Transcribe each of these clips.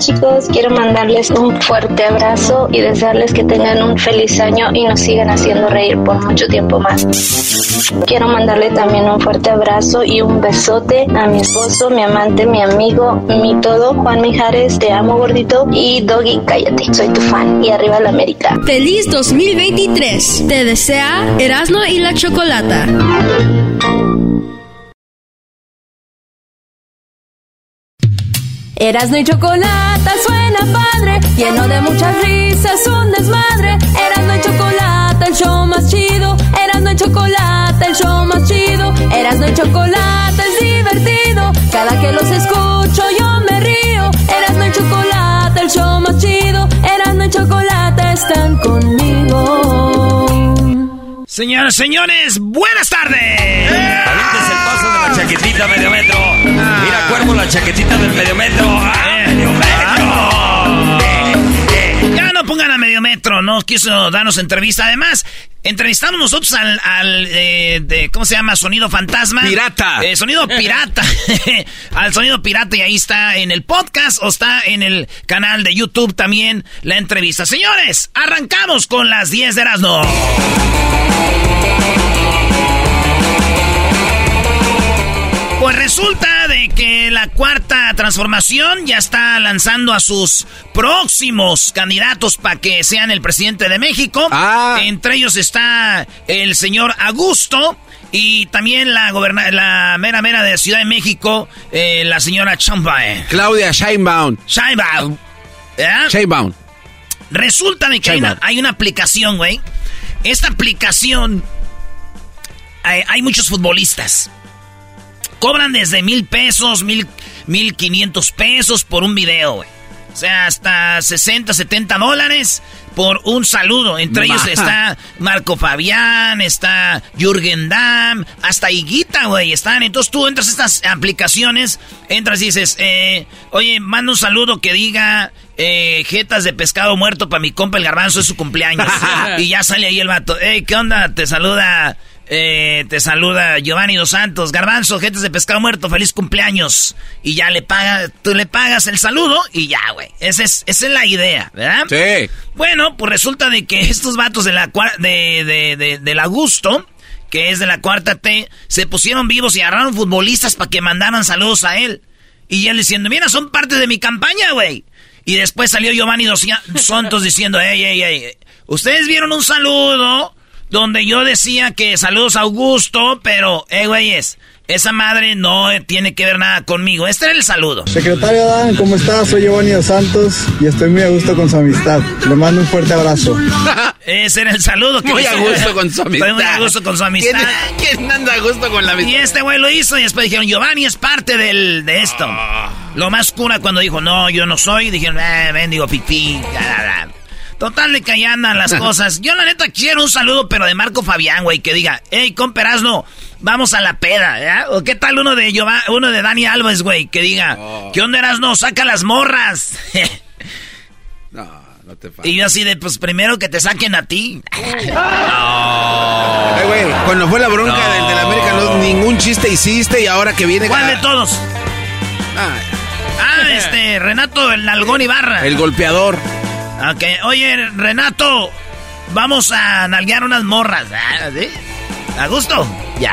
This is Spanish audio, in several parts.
Chicos, quiero mandarles un fuerte abrazo y desearles que tengan un feliz año y nos sigan haciendo reír por mucho tiempo más. Quiero mandarle también un fuerte abrazo y un besote a mi esposo, mi amante, mi amigo, mi todo, Juan Mijares, te amo gordito y Doggy, cállate, soy tu fan y arriba la América. Feliz 2023. Te desea Erasmo y la Chocolata. Erasmo y Chocolata suena padre, lleno de muchas risas, un desmadre. Erasmo y Chocolata, el show más chido. Erasmo y Chocolata, el show más chido. Erasmo y Chocolata es divertido. Cada que los escucho yo me río. Erasmo y Chocolata, el show más chido. Erasmo y Chocolata están conmigo. Señoras, señores, buenas tardes. Avientes el paso de la chaquetita medio metro. Mira, cuervo, la chaquetita del medio metro. ¡Ah, medio metro! Ya no pongan a medio metro, no quiso darnos entrevista. Además, entrevistamos nosotros al, al eh, de, ¿cómo se llama? Sonido Fantasma. Pirata. Eh, sonido Pirata. al Sonido Pirata y ahí está en el podcast o está en el canal de YouTube también la entrevista. Señores, arrancamos con las 10 de Erasmo. Pues resulta de que la cuarta transformación ya está lanzando a sus próximos candidatos para que sean el presidente de México. Entre ellos está el señor Augusto y también la goberna la mera mera de Ciudad de México, eh, la señora Champagne. Claudia Scheinbaum. Scheinbaum. Scheinbaum. Resulta de que hay una, hay una aplicación, güey. Esta aplicación... Hay muchos futbolistas. Cobran desde mil pesos, mil, mil quinientos pesos por un video, güey. O sea, hasta 60, 70 dólares por un saludo. Entre ellos está Marco Fabián, está Jürgen Damm, hasta Higuita, güey, están. Entonces tú entras a estas aplicaciones, entras y dices, eh, oye, manda un saludo que diga eh, jetas de pescado muerto para mi compa el garbanzo, es su cumpleaños. y ya sale ahí el vato, hey, ¿qué onda? Te saluda... Eh, te saluda Giovanni Dos Santos, Garbanzo, jetas de pescado muerto, feliz cumpleaños. Y ya le paga, tú le pagas el saludo y ya, güey. Esa es, esa es la idea, ¿verdad? Sí. Bueno, pues resulta de que estos vatos de la de, de, de- del Augusto, que es de la cuarta T, se pusieron vivos y agarraron futbolistas para que mandaran saludos a él. Y él diciendo, mira, son parte de mi campaña, güey. Y después salió Giovanni Dos Santos diciendo, ey, ey, ey, ustedes vieron un saludo donde yo decía que saludos a Augusto, pero, eh, güeyes, esa madre no tiene que ver nada conmigo. Este era el saludo. Secretario Dan, ¿cómo estás? Soy Giovanni Dos Santos y estoy muy a gusto con su amistad. Le mando un fuerte abrazo. Ese era el saludo que Muy dice- a gusto con su amistad. Estoy muy a gusto con su amistad. ¿Quién, quién anda a gusto con la Y amistad? este güey lo hizo y después dijeron, Giovanni es parte del, de esto. Ah. Lo más cura cuando dijo, no, yo no soy, dijeron, eh, bendigo pipí. bla, bla. Total de que ahí andan las cosas. Yo la neta quiero un saludo, pero de Marco Fabián, güey, que diga, hey, comperazno, vamos a la peda, ¿ya? O qué tal uno de Giova- uno de Dani Alves, güey, que diga, Oh. ¿qué onda Erasno? Saca las morras. No, no te pases. y yo así de, pues primero que te saquen a ti. Ay, güey, cuando fue la bronca No. del, del América, no, ningún chiste hiciste y ahora que viene... ¿Cuál de todos? Ah, Ah, este, Renato, el Nalgón Ibarra. el golpeador. Ok, oye, Renato, vamos a nalguear unas morras. ¿sí? ¿A gusto? Ya.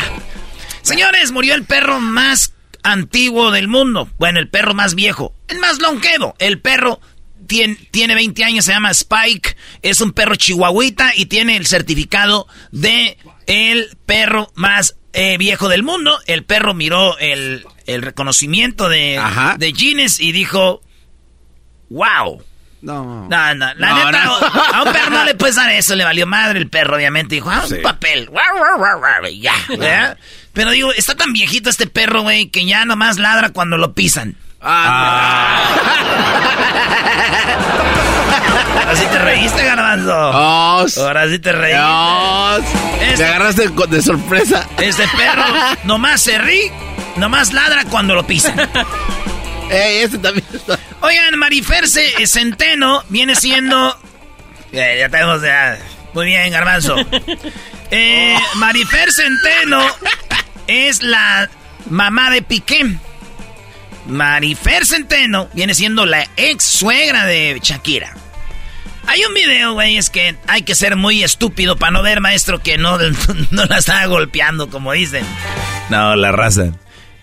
Señores, murió el perro más antiguo del mundo. Bueno, el perro más viejo, el más longevo. El perro tiene, tiene 20 años, se llama Spike. Es un perro chihuahuita y tiene el certificado de el perro más eh, viejo del mundo. El perro miró el, el reconocimiento de, de Guinness y dijo, wow. No. No, no, la neta, a un perro no le puedes dar eso, le valió madre el perro, obviamente. Dijo, ah, un papel. Ya, ¿verdad? Pero digo, está tan viejito este perro, güey, que ya nomás ladra cuando lo pisan. Ah. Ahora sí te reíste, garbanzo. Ahora sí te reíste. Este, te agarraste de sorpresa. Este perro nomás se ríe, nomás ladra cuando lo pisan. Ey, este también Oigan, Marifer Centeno viene siendo. ya tenemos ya. Muy bien, Garbanzo. Eh, Marifer Centeno es la mamá de Piqué. Marifer Centeno viene siendo la ex suegra de Shakira. Hay un video, güey, es que hay que ser muy estúpido para no ver, maestro, que no, no la está golpeando, como dicen. No, la raza.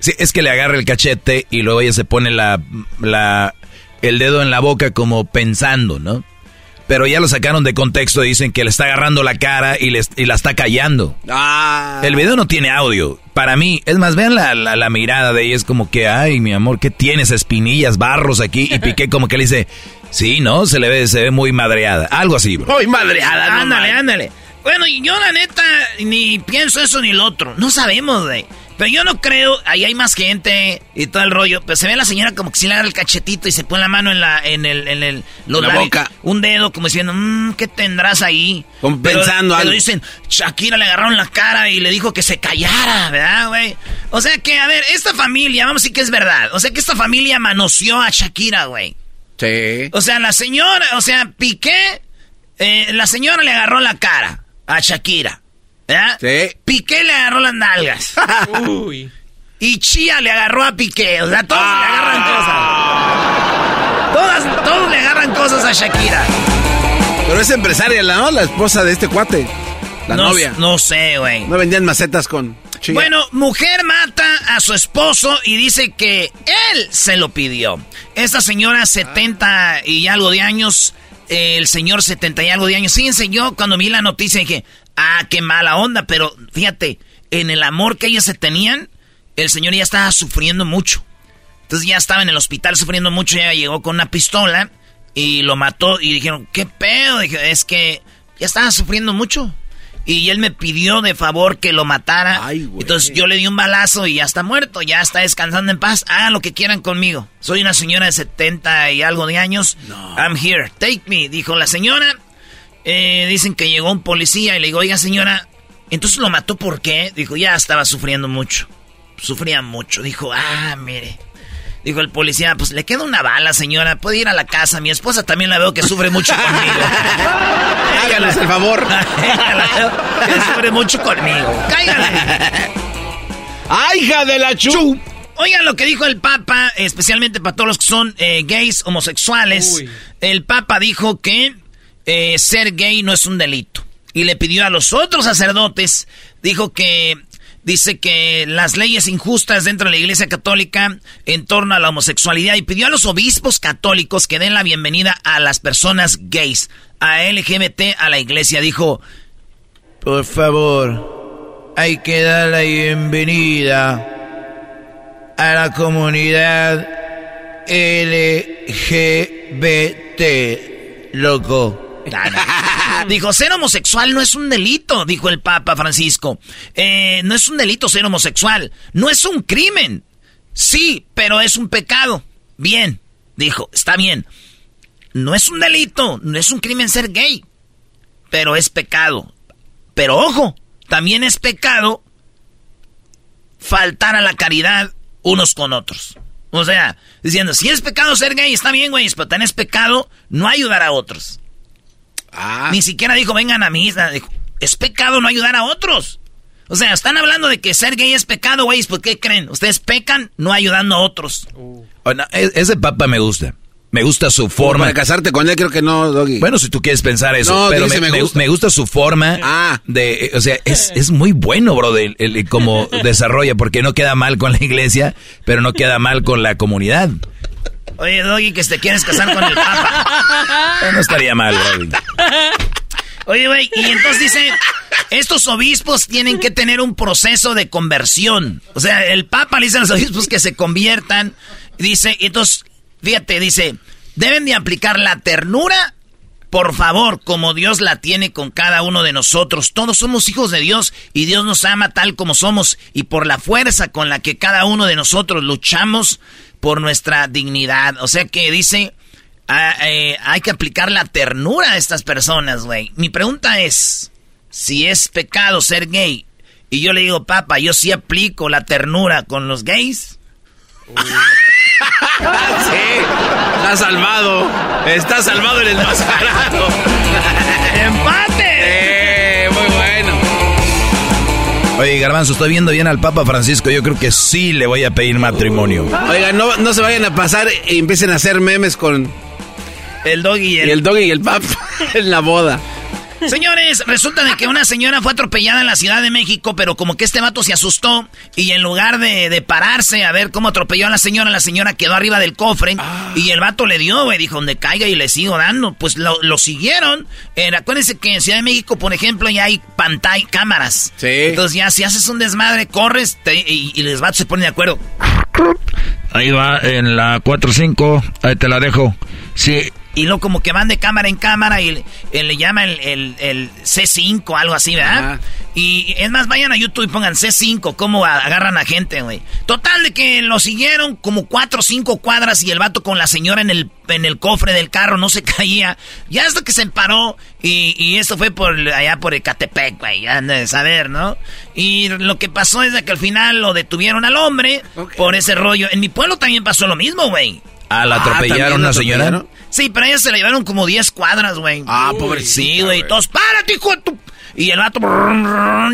Sí, es que le agarra el cachete y luego ella se pone la, la, el dedo en la boca como pensando, ¿no? Pero ya lo sacaron de contexto y dicen que le está agarrando la cara y, le, y la está callando. Ah. El video no tiene audio. Para mí, es más, vean la, la, mirada de ella, es como que, ay, mi amor, ¿qué tienes? Espinillas, barros aquí. Y Piqué como que le dice, sí, ¿no? Se le ve, se ve muy madreada. Algo así, bro. Muy madreada, Ándale, ándale. Bueno, y yo la neta ni pienso eso ni lo otro. No sabemos, güey. Pero yo no creo, ahí hay más gente y todo el rollo. Pero se ve a la señora como que si le agarra el cachetito y se pone la mano en la, en el, en el, la boca. Un dedo como diciendo, mmm, ¿qué tendrás ahí? Como pensando algo. Pero dicen, Shakira le agarraron la cara y le dijo que se callara, ¿verdad, güey? O sea que, a ver, esta familia, vamos a decir que es verdad. O sea que esta familia manoseó a Shakira, güey. Sí. O sea, la señora, o sea, Piqué, eh, la señora le agarró la cara a Shakira. ¿Verdad? Sí. Piqué le agarró las nalgas. Uy. Y Chía le agarró a Piqué. O sea, todos le agarran ah. cosas. Todas, todos le agarran cosas a Shakira. Pero es empresaria, ¿no? La esposa de este cuate. La novia. No sé, güey. No vendían macetas con Chía. Bueno, mujer mata a su esposo y dice que él se lo pidió. Esta señora, 70 y algo de años, el señor 70 y algo de años. Fíjense, yo cuando vi la noticia dije, ah, qué mala onda, pero fíjate, en el amor que ellos se tenían, el señor ya estaba sufriendo mucho. Entonces ya estaba en el hospital sufriendo mucho, ya llegó con una pistola y lo mató y dijeron, ¿qué pedo? Dije, es que ya estaba sufriendo mucho. Y él me pidió de favor que lo matara. Entonces yo le di un balazo y ya está muerto, ya está descansando en paz. Hagan lo que quieran conmigo. Soy una señora de 70 y algo de años. I'm here, take me, dijo la señora. Eh, dicen que llegó un policía y le digo, oiga señora, entonces lo mató ¿por qué? Dijo, ya estaba sufriendo mucho. Sufría mucho. Dijo, ah, mire. Dijo el policía, pues le queda una bala, señora. Puede ir a la casa. Mi esposa también la veo que sufre mucho conmigo. Háganos el favor. que sufre mucho conmigo. Cáigale. ¡Ay, hija de la chu! Oigan lo que dijo el Papa, especialmente para todos los que son eh, gays, homosexuales. El Papa dijo que eh, ser gay no es un delito. Y le pidió a los otros sacerdotes, dijo que dice que las leyes injustas dentro de la Iglesia Católica en torno a la homosexualidad y pidió a los obispos católicos que den la bienvenida a las personas gays, a LGBT, a la Iglesia. Dijo, por favor, hay que dar la bienvenida a la comunidad LGBT, loco. dijo, ser homosexual no es un delito, dijo el Papa Francisco. Eh, no es un delito ser homosexual, no es un crimen. Sí, pero es un pecado. Bien, dijo, está bien. No es un delito, no es un crimen ser gay, pero es pecado. Pero ojo, también es pecado faltar a la caridad unos con otros. O sea, diciendo, si es pecado ser gay, está bien, güey, pero también es pecado no ayudar a otros. Ah. Ni siquiera dijo, vengan a mí. es pecado no ayudar a otros. O sea, están hablando de que ser gay es pecado, güey. ¿Por qué creen? Ustedes pecan no ayudando a otros. E, ese papa me gusta. Me gusta su forma. Para casarte con él creo que no, Doggy. Bueno, si tú quieres pensar eso, No, pero me, gusta. me gusta su forma Ah. de, o sea, es, es muy bueno, bro, de, el- como desarrolla, porque no queda mal con la iglesia, pero no queda mal con la comunidad. Oye, Doggy, que te quieres casar con el Papa. No estaría mal, bro. Oye, güey, y entonces dice, estos obispos tienen que tener un proceso de conversión. O sea, el Papa le dice a los obispos que se conviertan. Dice, y entonces, fíjate, dice, deben de aplicar la ternura, por favor, como Dios la tiene con cada uno de nosotros. Todos somos hijos de Dios y Dios nos ama tal como somos y por la fuerza con la que cada uno de nosotros luchamos por nuestra dignidad. O sea que dice, ah, eh, hay que aplicar la ternura a estas personas, güey. Mi pregunta es, si es pecado ser gay, y yo le digo, papa, yo sí aplico la ternura con los gays. sí, está salvado. Está salvado el enmascarado. ¡Empate! Oye, Garbanzo, estoy viendo bien al Papa Francisco. Yo creo que sí le voy a pedir matrimonio. Oigan, no, no se vayan a pasar y empiecen a hacer memes con El doggy y y el... el doggy y el pap en la boda. Señores, resulta de que una señora fue atropellada en la Ciudad de México, pero como que este vato se asustó y en lugar de, de pararse a ver cómo atropelló a la señora, la señora quedó arriba del cofre y el vato le dio, güey, dijo, donde caiga y le sigo dando. Pues lo, lo siguieron. Eh, acuérdense que en Ciudad de México, por ejemplo, ya hay pantalla, cámaras. Sí. Entonces ya si haces un desmadre, corres te- y, y los vatos se ponen de acuerdo. Ahí va, en la 4-5, ahí te la dejo. Sí, Y luego como que van de cámara en cámara y le, eh, le llama el, el- el C5, algo así, ¿verdad? Ajá. Y es más, vayan a YouTube y pongan C5, cómo agarran a gente, güey. Total de que lo siguieron como cuatro o cinco cuadras y el vato con la señora en el, en el cofre del carro no se caía. Ya hasta que se paró y, y esto fue por allá por Ecatepec, güey, ya de saber, ¿no? Y lo que pasó es de que al final lo detuvieron al hombre Ok. por ese rollo. En mi pueblo también pasó lo mismo, güey. Ah, la Ah, atropellaron ¿también una la señora. atropellaron? Sí, pero ellos se la llevaron como 10 cuadras, güey. Ah, pobrecita, Sí, güey. Todos, párate, hijo de tu... Y el vato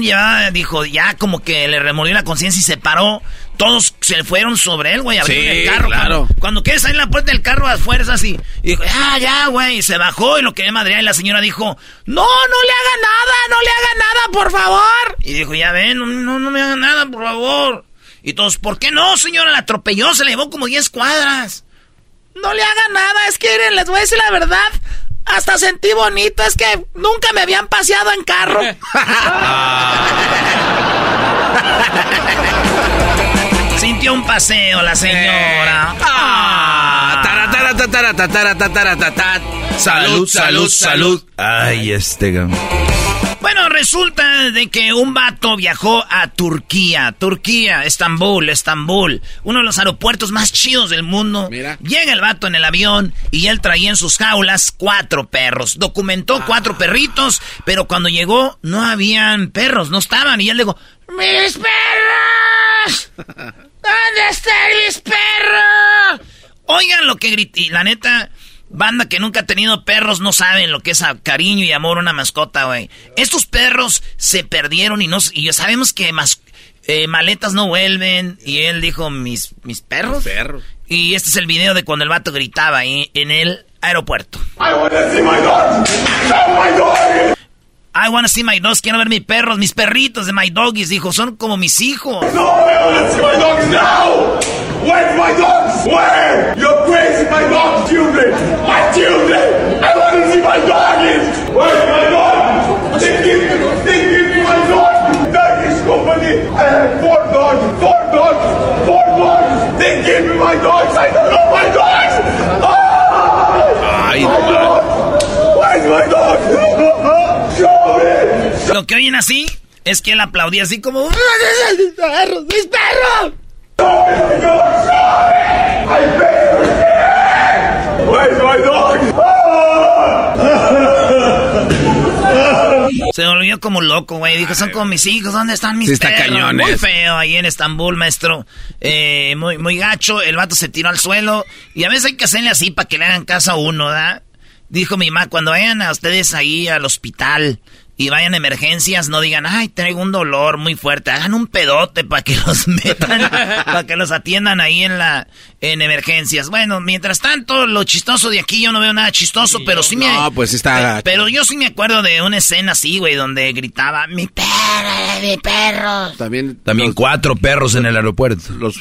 ya dijo, ya como que le remolió la conciencia y se paró. Todos se fueron sobre él, güey, abrieron Sí, el carro. claro. Cuando, cuando quieres salir en la puerta del carro a fuerzas y, y dijo, ya, ya, güey. Y se bajó y lo quería madrear y la señora dijo, no, no le haga nada, no le haga nada, por favor. Y dijo, ya ven, no, no, no me haga nada, por favor. Y todos, ¿por qué no, señora? La atropelló, se le llevó como 10 cuadras. No le hagan nada, es que miren, les voy a decir la verdad. Hasta sentí bonito, es que nunca me habían paseado en carro. Sintió un paseo la señora. Ah. Salud, salud, salud. Ay, este. Bueno, resulta de que un vato viajó a Turquía, Turquía, Estambul, Estambul, uno de los aeropuertos más chidos del mundo. Mira. Llega el vato en el avión y él traía en sus jaulas cuatro perros. Documentó cuatro perritos, pero cuando llegó no habían perros, no estaban. Y él dijo, ¡Mis perros! ¿Dónde están mis perros? Oigan lo que grité. Y la neta, banda que nunca ha tenido perros no saben lo que es a- cariño y amor a una mascota, güey. Estos perros se perdieron y no y sabemos que mas- eh, maletas no vuelven. Y él dijo, mis, mis perros. Perros. Y este es el video de cuando el vato gritaba ahí en el aeropuerto. I want to see my dog. Show my dog. I wanna see my dogs, quiero ver mis perros, mis perritos de my doggies, dijo, son como mis hijos. No, I want to see my dogs now. Where's my dogs? Where? You're crazy, my dog, children. My children. I want to see my doggies. Where's my dog? They give me, they give me my dog. Doggies company. I have four dogs, four dogs, four dogs. They give me my dogs. I don't know my dogs. Ah! Ay, my dogs. Where's my dog? Show me. Lo que oyen así es que él aplaudía así como... ¡Mis perros! ¡Mis perros! Se volvió como loco, güey. Dijo, son como mis hijos, ¿dónde están mis Sí, está perros? cañón Muy feo ahí en Estambul, maestro. Eh, muy, muy gacho. El vato se tiró al suelo. Y a veces hay que hacerle así para que le hagan caso a uno, ¿da? Dijo mi mamá, cuando vayan a ustedes ahí al hospital y vayan a emergencias, no digan, ay, traigo un dolor muy fuerte, hagan un pedote para que los metan, para que los atiendan ahí en la, en emergencias. Bueno, mientras tanto, lo chistoso de aquí, yo no veo nada chistoso, pero sí me... No, pues está... Pero yo sí me acuerdo de una escena así, güey, donde gritaba, mi perro, mi perro. También... También cuatro perros en el aeropuerto. Los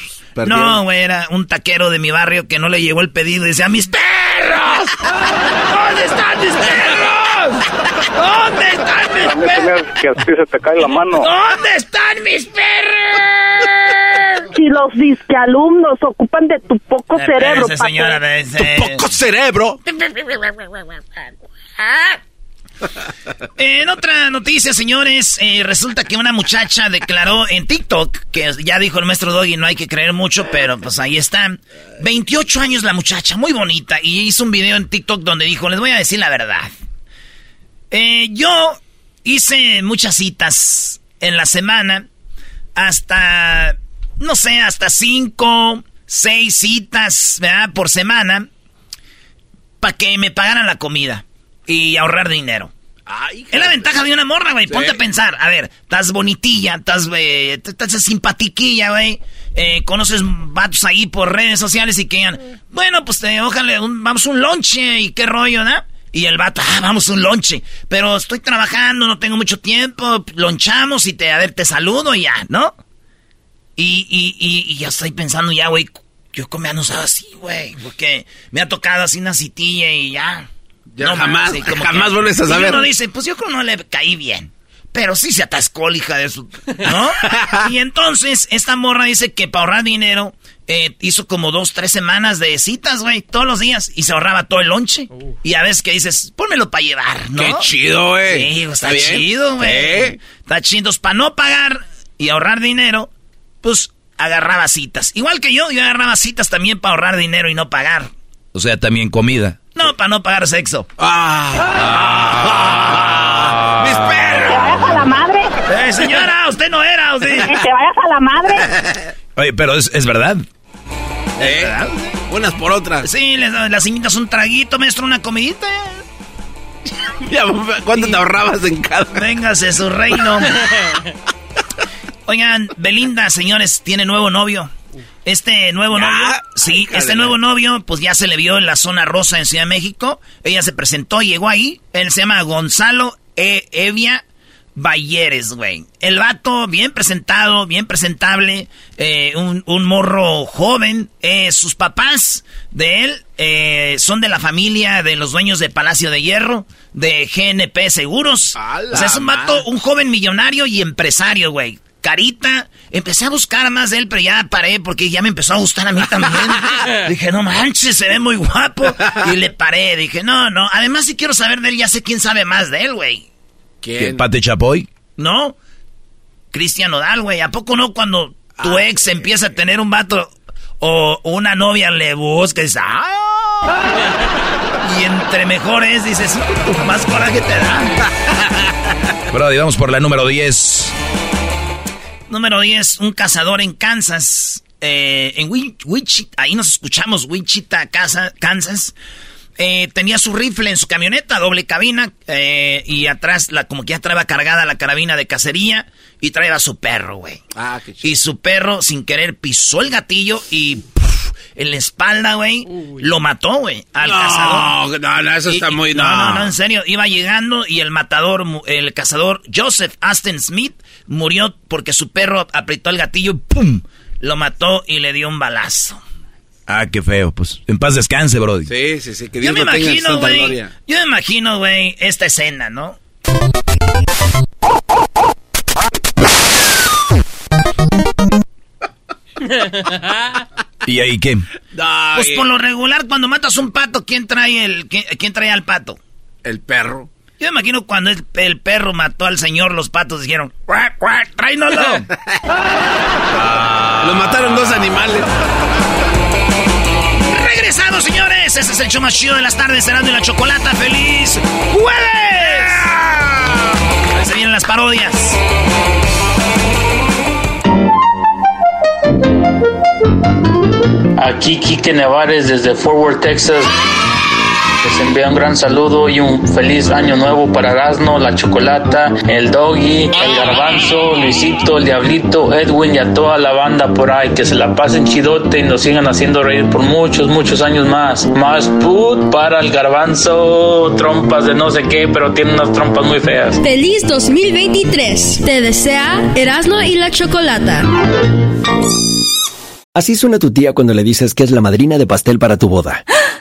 No, güey, era un taquero de mi barrio que no le llegó el pedido y decía, mis perros, ¿dónde están mis perros? ¿Dónde están mis perros? que a ti se te cae la mano. ¿Dónde están mis perros? Si los disque alumnos ocupan de tu poco cerebro, Espérese, señora, de ese- ¡Tu poco cerebro! En otra noticia, señores, eh, resulta que una muchacha declaró en TikTok, que ya dijo el maestro Doggy, no hay que creer mucho, pero pues ahí está. 28 años la muchacha, muy bonita, y hizo un video en TikTok donde dijo, les voy a decir la verdad. Eh, yo hice muchas citas en la semana, hasta, no sé, hasta cinco, seis citas, ¿verdad? Por semana, para que me pagaran la comida y ahorrar dinero. es la ventaja de una morra, güey. Ponte a pensar. A ver, estás bonitilla, estás, eh, estás simpatiquilla, güey. Eh, conoces vatos ahí por redes sociales y que digan, bueno, pues te, ojalá, un- vamos a un lonche y qué rollo, ¿no? Y el vato, ah, vamos un lonche. Pero estoy trabajando, no tengo mucho tiempo, lonchamos y te, a ver, te saludo y ya, ¿no? Y, y, y, y ya estoy pensando ya, güey, yo comía no sabe así, güey, porque me ha tocado así una citilla y ya. Ya jamás- como jamás que- vuelves a y saber. uno dice, pues yo creo que no le caí bien. Pero sí se atascó, hija de su... ¿No? y entonces, esta morra dice que para ahorrar dinero, eh, hizo como dos, tres semanas de citas, güey, todos los días. Y se ahorraba todo el lonche. Y a veces que dices, pónmelo para llevar, ¿no? ¡Qué chido, güey! Sí, está, ¿Está chido, güey. ¿Eh? Está chido. Para no pagar y ahorrar dinero, pues agarraba citas. Igual que yo, yo agarraba citas también para ahorrar dinero y no pagar. O sea, también comida. No, para no pagar sexo. Ah. ¡Mis ¡Te vayas a la madre! Eh, señora, usted no era, ¿o sí? ¡Que te vayas a la madre! Oye, pero es, es verdad. ¿Eh? Unas por otras. Sí, les, las invitas un traguito, maestro, una comidita. Ya, ¿Cuánto te ahorrabas en cada? Véngase su reino. Oigan, Belinda, señores, tiene nuevo novio. Este nuevo novio, sí, Ay, este nuevo novio, pues ya se le vio en la zona rosa en Ciudad de México. Ella se presentó, llegó ahí. Él se llama Gonzalo E. Evia Bayeres, güey. El vato, bien presentado, bien presentable, eh, un, un morro joven. Eh, sus papás de él eh, son de la familia de los dueños de Palacio de Hierro, de GNP Seguros. O sea, es un vato, un joven millonario y empresario, güey. Carita, empecé a buscar más de él, pero ya paré porque ya me empezó a gustar a mí también. dije, no manches, se ve muy guapo. Y le paré, dije, no, no. Además, si quiero saber de él, ya sé quién sabe más de él, güey. ¿Qué, ¿Pate Chapoy? ¿No? Cristian Nodal, güey. ¿A poco no cuando tu Ah, ex empieza a tener un vato o una novia le busca y dices, ¡ah! Y entre mejores dices, más coraje te da. Brody, vamos por la número 10. Número 10, un cazador en Kansas. eh, en Wi- Wichita, ahí nos escuchamos, Wichita, Kansas. Eh, tenía su rifle en su camioneta, doble cabina, eh, y atrás, la, como que ya traía cargada la carabina de cacería, y traía a su perro, güey. Ah, qué chido. Y su perro, sin querer, pisó el gatillo y puf, en la espalda, güey, lo mató, güey, al cazador. No, no, no, eso está y- muy... no, no, no, en serio. Iba llegando y el matador, el cazador Joseph Aston Smith murió porque su perro apretó el gatillo y ¡pum! Lo mató y le dio un balazo. Ah, qué feo. Pues en paz descanse, Brody. Sí, sí, sí, que Yo Dios me lo tenga en imagino, güey. gloria. Yo me imagino, güey, esta escena, ¿no? ¿Y ahí qué? Pues por lo regular, cuando matas un pato, ¿quién trae el, quién, quién trae al pato? El perro. Yo me imagino cuando el, el perro mató al señor, los patos dijeron, ¡cuac, cuac, tráenoslo! Lo mataron dos animales. Señores. Ese es el show más chido de las tardes, Cerrando y la Chocolata. ¡Feliz jueves! Ahí se vienen las parodias. Aquí Quique Nevares desde Fort Worth, Texas. Les envío un gran saludo y un feliz año nuevo para Erasmo, la Chocolata, el Doggy, el Garbanzo, Luisito, el Diablito, Edwin y a toda la banda por ahí. Que se la pasen chidote y nos sigan haciendo reír por muchos, muchos años más. Más put para el Garbanzo, trompas de no sé qué, pero tiene unas trompas muy feas. Feliz 2023. Te desea Erasmo y la Chocolata. Así suena tu tía cuando le dices que es la madrina de pastel para tu boda.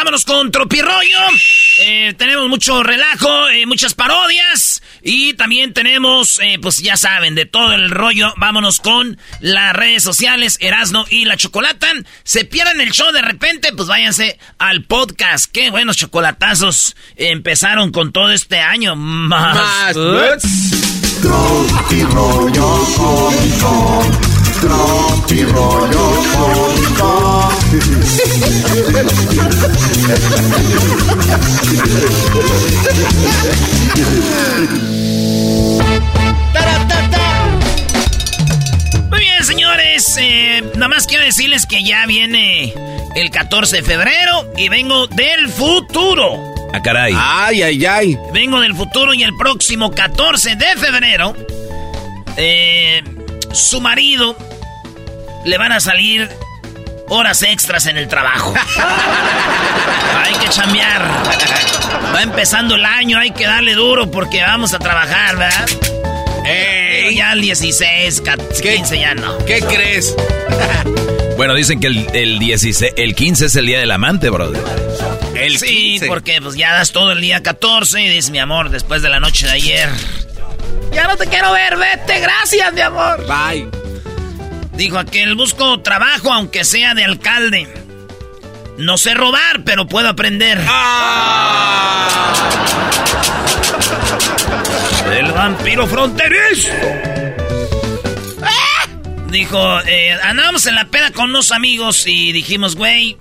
vámonos con Tropirollo. Eh, tenemos mucho relajo, eh, muchas parodias y también tenemos, eh, pues ya saben, de todo el rollo. Vámonos con las redes sociales, Erasno y la Chocolata. Se pierden el show de repente, pues váyanse al podcast. Qué buenos chocolatazos empezaron con todo este año. Más. Tropi rollo cómico, tropi rollo cómico. Muy bien, señores. eh, nada más quiero decirles que ya viene el 14 de febrero y vengo del futuro. Ah, caray. Ay, ay, ay. Vengo del futuro y el próximo 14 de febrero, eh, su marido le van a salir horas extras en el trabajo. hay que chambear. Va empezando el año, hay que darle duro porque vamos a trabajar, ¿verdad? Eh, ya el 16, 15 ya no. ¿Qué crees? Bueno, dicen que el, el, 16, el 15 es el día del amante, brother. El sí, 15. porque pues ya das todo el día 14 y dices, mi amor, después de la noche de ayer. Ya no te quiero ver, vete, gracias, mi amor. Bye. Dijo aquel, busco trabajo aunque sea de alcalde. No sé robar, pero puedo aprender. El vampiro fronterizo. ¡Ah! Dijo, eh, andábamos en la peda con unos amigos y dijimos, güey,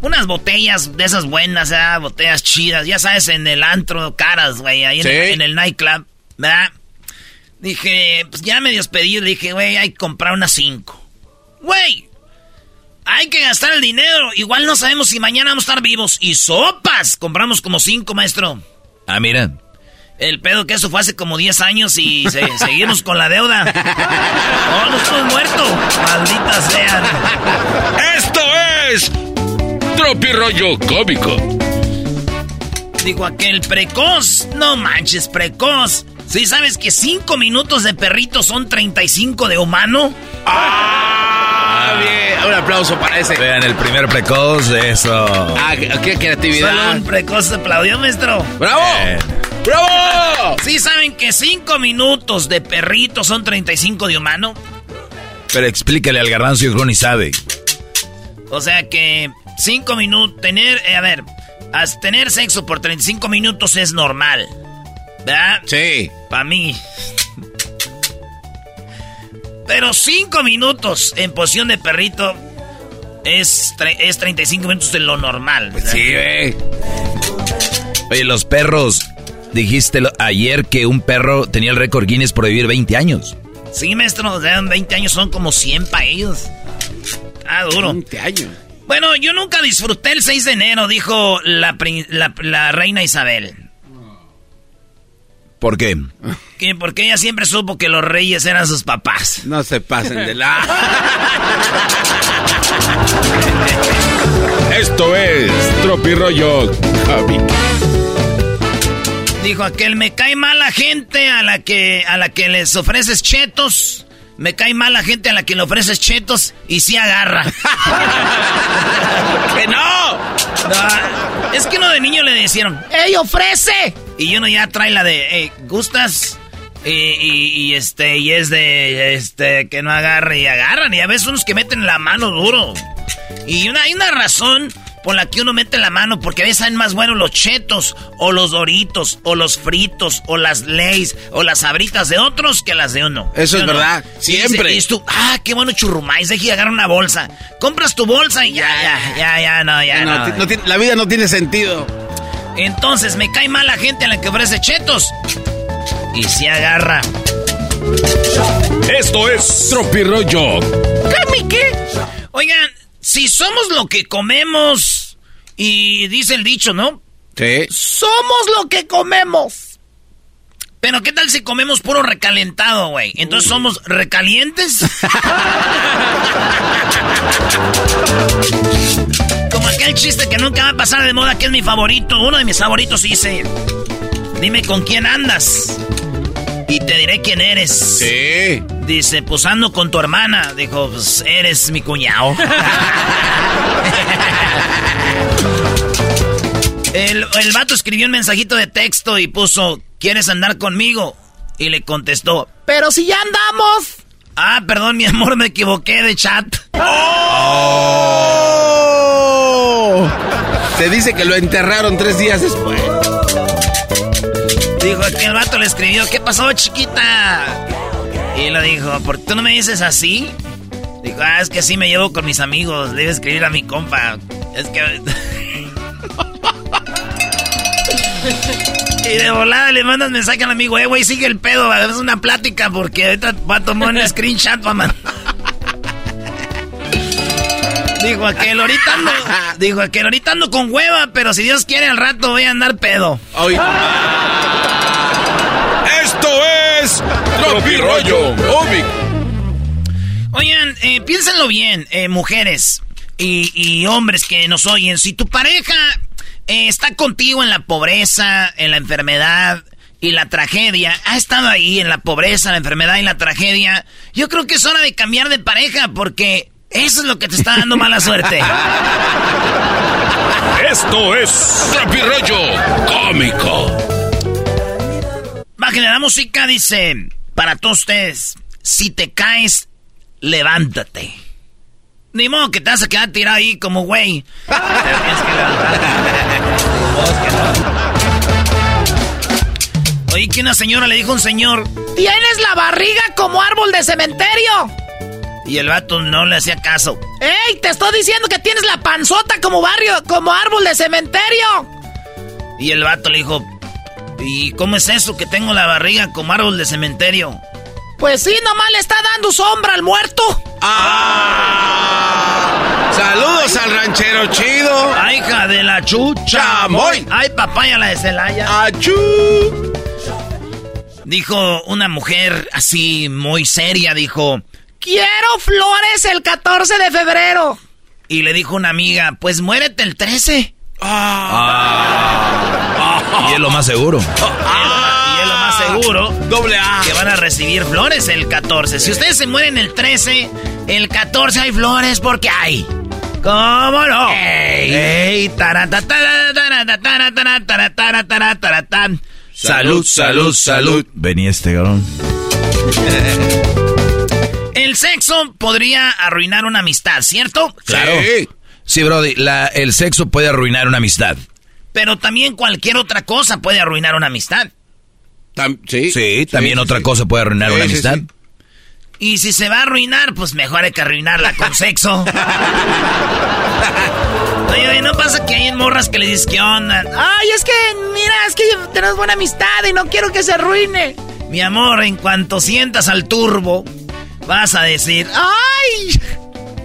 unas botellas de esas buenas, ¿verdad? botellas chidas, ya sabes, en el antro, caras, güey, ahí en, el, en el nightclub, ¿verdad? Dije, pues ya me despedí, le dije, güey, hay que comprar unas cinco. Güey, hay que gastar el dinero, igual no sabemos si mañana vamos a estar vivos. Y sopas, compramos como cinco, maestro. Ah, mira. El pedo que eso fue hace como 10 años y se- seguimos con la deuda. No, no estamos muertos. Malditas sean. Esto es Tropi Rollo Cómico. Dijo aquel precoz. No manches, precoz. ¿Sí sabes que 5 minutos de perrito son 35 de humano? Ah, bien. Un aplauso para ese. Vean el primer precoz, eso. Ah, qué, qué Solo creatividad. un precoz aplaudió, maestro. ¡Bravo! Eh, ¡Bravo! ¿Sí saben que 5 minutos de perrito son 35 de humano? pero explícale al garbanzo y ni sabe. O sea que 5 minutos, tener, eh, a ver, tener sexo por 35 minutos es normal. ¿Verdad? Sí. Para mí. Pero 5 minutos en posición de perrito es, es 35 minutos de lo normal. ¿verdad? Sí, eh. Oye, los perros, dijiste ayer que un perro tenía el récord Guinness por vivir 20 años. Sí, maestro, de 20 años son como 100 para ellos. Ah, duro. 20 años. Bueno, yo nunca disfruté el 6 de enero, dijo la, la reina Isabel. ¿Por qué? ¿Qué? Porque ella siempre supo que los reyes eran sus papás. No se pasen de la... Esto es Tropirollo Dijo aquel, me cae mal la gente a la que a la que les ofreces chetos. Me cae mal la gente a la que le ofreces chetos y sí agarra. ¡Que no! Es que uno de niño le decían, ¡Ey, ofrece! Y uno ya trae la de, ¿gustas? Y, este, y es de, este, que no agarre y agarran. Y a veces unos que meten la mano duro. Y una, hay una razón por la que uno mete la mano, porque a veces saben más buenos los chetos, o los doritos, o los fritos, o las leys, o las sabritas de otros que las de uno. Eso es verdad, siempre. Y, tú, ah, qué bueno churrumais, deje agarrar una bolsa. Compras tu bolsa y ya, ya, ya, ya, no, ya, no. la vida no tiene sentido. Entonces me cae mal la gente a la que ofrece chetos. Y se agarra. Esto es Tropirollo. ¿Qué? Oigan, si somos lo que comemos, y dice el dicho, ¿no? Sí. Somos lo que comemos. Pero ¿qué tal si comemos puro recalentado, güey? Entonces somos recalientes. Aquel chiste que nunca va a pasar de moda, que es mi favorito. Uno de mis favoritos dice, dime con quién andas. Y te diré quién eres. Sí. Dice, pues ando con tu hermana. Dijo, pues eres mi cuñado. el, el vato escribió un mensajito de texto y puso, ¿quieres andar conmigo? Y le contestó, pero si ya andamos. Ah, perdón, mi amor, me equivoqué de chat. ¡Oh! Se dice que lo enterraron tres días después. Dijo que el vato le escribió, ¿qué pasó, chiquita? Y lo dijo, ¿por qué tú no me dices así? Dijo, ah, es que así me llevo con mis amigos, a escribir a mi compa. Es que... Y de volada le mandas mensaje al amigo, eh, güey, sigue el pedo, es una plática porque ahorita va a tomar un screenshot man. Dijo aquel, ahorita ando, dijo aquel, ahorita ando con hueva, pero si Dios quiere al rato voy a andar pedo. Esto es Tropirollo Oigan, eh, piénsenlo bien, eh, mujeres y, y hombres que nos oyen. Si tu pareja eh, está contigo en la pobreza, en la enfermedad y la tragedia. Ha estado ahí en la pobreza, la enfermedad y la tragedia. Yo creo que es hora de cambiar de pareja porque eso es lo que te está dando mala suerte. Esto es Rollo Cómico. Bájenle la música, dice, para todos ustedes, si te caes, levántate. Ni modo que te vas a quedar tirado ahí como güey. Oye, que una señora le dijo a un señor: Tienes la barriga como árbol de cementerio. Y el vato no le hacía caso. ¡Ey! Te estoy diciendo que tienes la panzota como barrio, como árbol de cementerio. Y el vato le dijo: ¿Y cómo es eso que tengo la barriga como árbol de cementerio? Pues sí, nomás le está dando sombra al muerto. ¡Ah! Saludos al ranchero chido. Ay, hija de la chucha. Moy. Ay, papaya la de Celaya. Achú. Dijo una mujer así muy seria, dijo, quiero flores el 14 de febrero. Y le dijo una amiga, pues muérete el 13. Ah. Y es lo más seguro. Ah seguro. Doble A. Que van a recibir flores el 14. Si ustedes se mueren el 13, el 14 hay flores porque hay. ¿Cómo no? ¡Ey! Salud, salud, salud. Venía este garón. El sexo podría arruinar una amistad, ¿cierto? Claro. Sí, sí Brody, el sexo puede arruinar una amistad. Pero también cualquier otra cosa puede arruinar una amistad sí, sí, también otra cosa puede arruinar una amistad. Y si se va a arruinar, pues mejor hay que arruinarla con sexo. oye, ¿no pasa que hay morras que le dices qué onda? Ay, es que, mira, es que tenemos buena amistad y no quiero que se arruine. Mi amor, en cuanto sientas al turbo, vas a decir, ¡ay!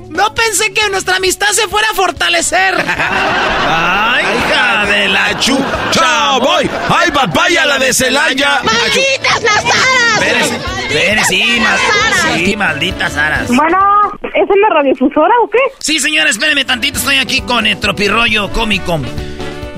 No pensé que nuestra amistad se fuera a fortalecer. ¡Ay, hija de la chucha! voy! ¡Ay, papaya, la de Celaya! ¡Malditas las aras! sí, sí, malditas aras. Bueno, ¿es en la radiofusora o qué? Sí, señora, espéreme tantito, estoy aquí con el tropirroyo cómico.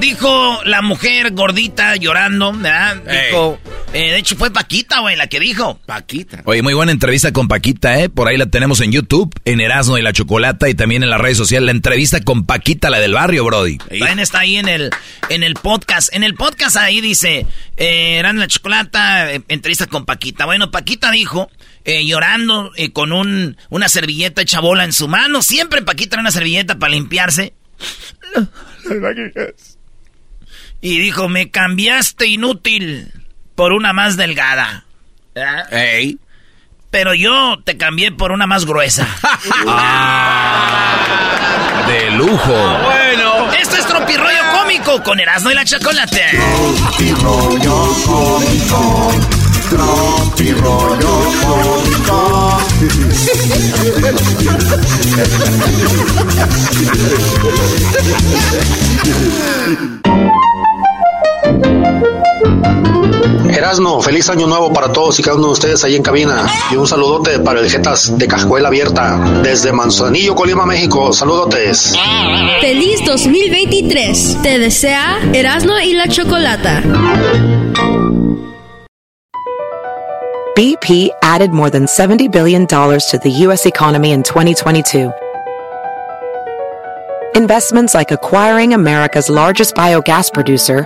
Dijo la mujer gordita llorando, ¿verdad? Dijo, eh, de hecho fue Paquita, güey, la que dijo. Paquita. Oye, muy buena entrevista con Paquita, ¿eh? Por ahí la tenemos en YouTube, en Erasmo y la Chocolata y también en las redes sociales. La entrevista con Paquita, la del barrio, Brody. También está ahí en el, en el podcast. En el podcast ahí dice, eh, Erasmo y la Chocolata, eh, entrevista con Paquita. Bueno, Paquita dijo... Eh, llorando con un, una servilleta hecha bola en su mano. Siempre Paquita trae una servilleta para limpiarse. Y dijo, me cambiaste inútil por una más delgada. Ey. Pero yo te cambié por una más gruesa. ah, de lujo. bueno. Esto es Tropirroyo Cómico con Erasmo y la Chocolate. Tropirroyo Cómico. Tropirroyo Cómico. Erasno, feliz año nuevo para todos y cada uno de ustedes ahí en cabina. Y un saludote para el Jetas de Cajuela Abierta, desde Manzanillo, Colima, México. Saludotes. Feliz 2023. Te desea Erasno y la Chocolata. BP added more than $70 billion to the U.S. economy in 2022. Investments like acquiring America's largest biogas producer,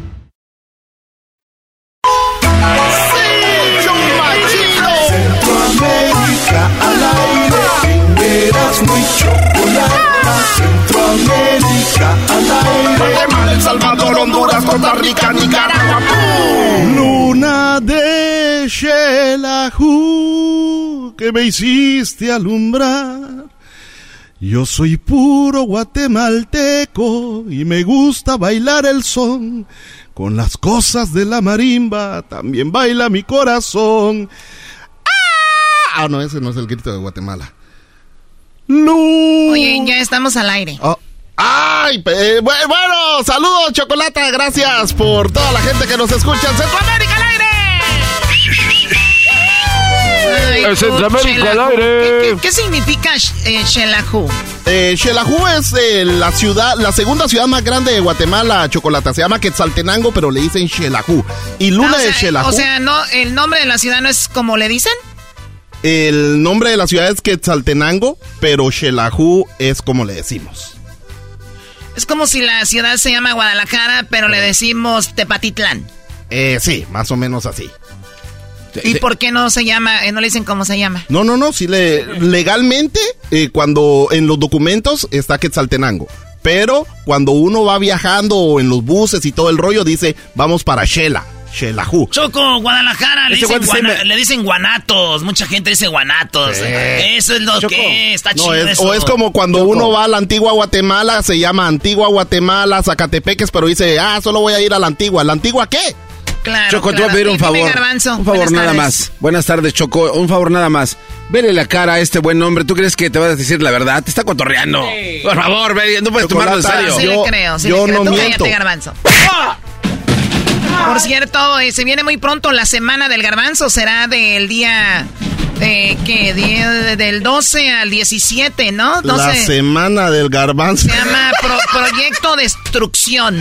Eras muy chocolata. Centroamérica al aire. Guatemala, El Salvador, Honduras, Costa Rica, Nicaragua. Luna de Shelahu, que me hiciste alumbrar. Yo soy puro guatemalteco y me gusta bailar el son. Con las cosas de la marimba también baila mi corazón. Ah, no, ese no es el grito de Guatemala. Oye, ya estamos al aire. Oh. Ay, eh, bueno, saludos, Chocolata. Gracias por toda la gente que nos escucha en Centroamérica al aire. En Centroamérica al aire. ¿Qué, qué, qué significa eh, Xelajú? Eh, Xelajú es eh, la ciudad, la segunda ciudad más grande de Guatemala, Chocolata. Se llama Quetzaltenango, pero le dicen Xelajú. Y Luna Ah, o sea, de Xelajú. O sea, no, el nombre de la ciudad no es como le dicen. El nombre de la ciudad es Quetzaltenango, pero Xelajú es como le decimos. Es como si la ciudad se llama Guadalajara, pero le decimos Tepatitlán. Eh, sí, más o menos así. ¿Y por qué no se llama, eh, no le dicen cómo se llama? No, no, no, sí le, legalmente eh, cuando en los documentos está Quetzaltenango. Pero cuando uno va viajando o en los buses y todo el rollo dice, vamos para Shela, Xelajú. Choco, Guadalajara, le Ese dicen, guana- le dicen guanatos. Mucha gente dice guanatos. Sí. Eso es lo Choco. que está No, chido. es- eso. o es como cuando uno va a la antigua Guatemala, se llama Antigua Guatemala, Zacatepeques, pero dice, ah, solo voy a ir a la antigua. ¿La antigua qué? Claro. Choco, te voy a pedir un favor. Un favor Buenas nada tardes. más. Buenas tardes, Choco. Un favor nada más. Vele la cara a este buen hombre. ¿Tú crees que te vas a decir la verdad? Te está cotorreando. Por favor, ve, no puedes tomarlo en serio. Sí Yo- le creo, sí yo le creo. no Tú miento. cállate, Garbanzo. Por cierto, eh, se viene muy pronto la semana del garbanzo. Será del día... Eh, ¿Qué? Día del 12 al 17, ¿no? 12. La semana del garbanzo. Se llama Proyecto Destrucción.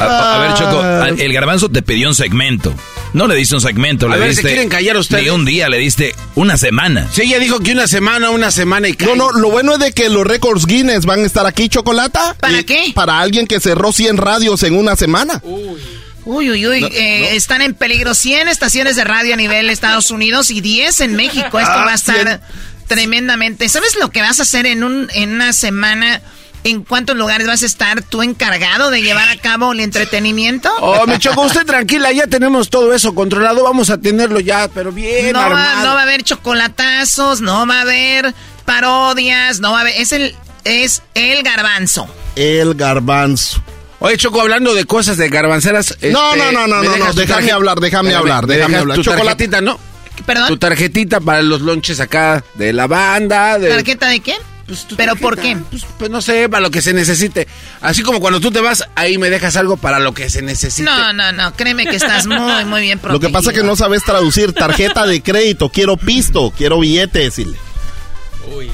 A, ver, Choco, el garbanzo te pidió un segmento. No le diste un segmento, le diste. quieren callar ustedes? Ni un día, le diste una semana. Sí, ella dijo que una semana, una semana y No, no, lo bueno es de que los récords Guinness van a estar aquí, Chocolata. ¿Para qué? Para alguien que cerró 100 radios en una semana. Uy. Uy, uy, uy, eh, están en peligro 100 estaciones de radio a nivel Estados Unidos y 10 en México. Esto Ah, va a estar tremendamente. ¿Sabes lo que vas a hacer en, un, en una semana? ¿En cuántos lugares vas a estar tú encargado de llevar a cabo el entretenimiento? Oh, me chocó usted tranquila, ya tenemos todo eso controlado, vamos a tenerlo ya, pero bien no va, no va a haber chocolatazos, no va a haber parodias, no va a haber... Es el, es el garbanzo. El garbanzo. Oye, Choco, hablando de cosas de garbanceras. No, este, no, no, no, ¿me no, no, tu déjame hablar, déjame hablar, ¿me déjame hablar. Tu tarjetita, ¿no? ¿Perdón? Tu tarjetita para los lonches acá de la banda. De, ¿Tarjeta de qué? ¿Pero por qué? Pues no sé, para lo que se necesite. Así como cuando tú te vas, ahí me dejas algo para lo que se necesite. No, no, no, créeme que estás muy, muy bien Lo protegido. que pasa es que no sabes traducir tarjeta de crédito. Quiero pisto, quiero billete,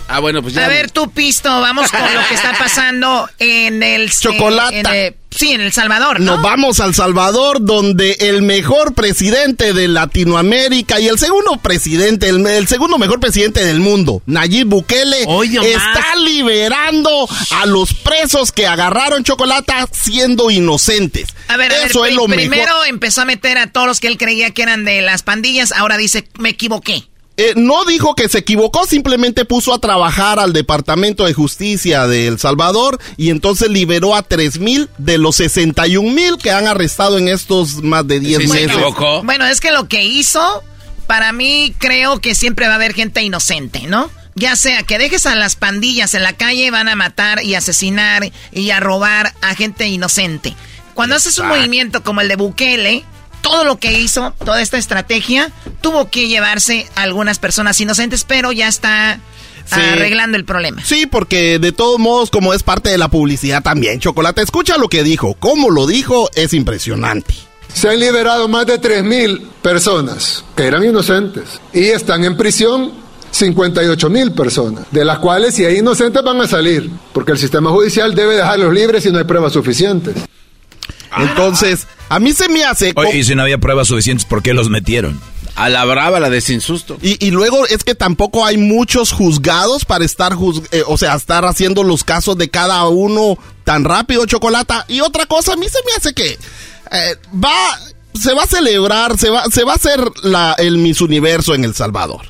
Ah, bueno, pues ya. A ver, tú, Pisto, vamos con lo que está pasando en el... Chocolata. en el- sí, en El Salvador, ¿no? Nos vamos al Salvador, donde el mejor presidente de Latinoamérica y el segundo presidente, el, el segundo mejor presidente del mundo, Nayib Bukele, está liberando a los presos que agarraron chocolata siendo inocentes. A ver, a ver, Eso es lo primero mejor. empezó a meter a todos los que él creía que eran de las pandillas, ahora dice, me equivoqué. Eh, no dijo que se equivocó, simplemente puso a trabajar al Departamento de Justicia de El Salvador y entonces liberó a 3 mil de los 61 mil que han arrestado en estos más de 10 meses. Bueno, es que lo que hizo, para mí creo que siempre va a haber gente inocente, ¿no? Ya sea que dejes a las pandillas en la calle, van a matar y asesinar y a robar a gente inocente. Cuando haces un movimiento como el de Bukele, todo lo que hizo, toda esta estrategia, tuvo que llevarse a algunas personas inocentes, pero ya está Sí. arreglando el problema. Sí, porque de todos modos, como es parte de la publicidad también, Chocolate, escucha lo que dijo. Cómo lo dijo es impresionante. Se han liberado más de 3.000 personas que eran inocentes y están en prisión 58.000 personas, de las cuales si hay inocentes van a salir, porque el sistema judicial debe dejarlos libres si no hay pruebas suficientes. Entonces, a mí se me hace... Oye, y si no había pruebas suficientes, ¿por qué los metieron? A la brava, la de sin susto. Y, y luego es que tampoco hay muchos juzgados para estar, eh, o sea, estar haciendo los casos de cada uno tan rápido, Chocolata. Y otra cosa, a mí se me hace que eh, va, se va a celebrar, se va, se va a hacer la, el Miss Universo en El Salvador.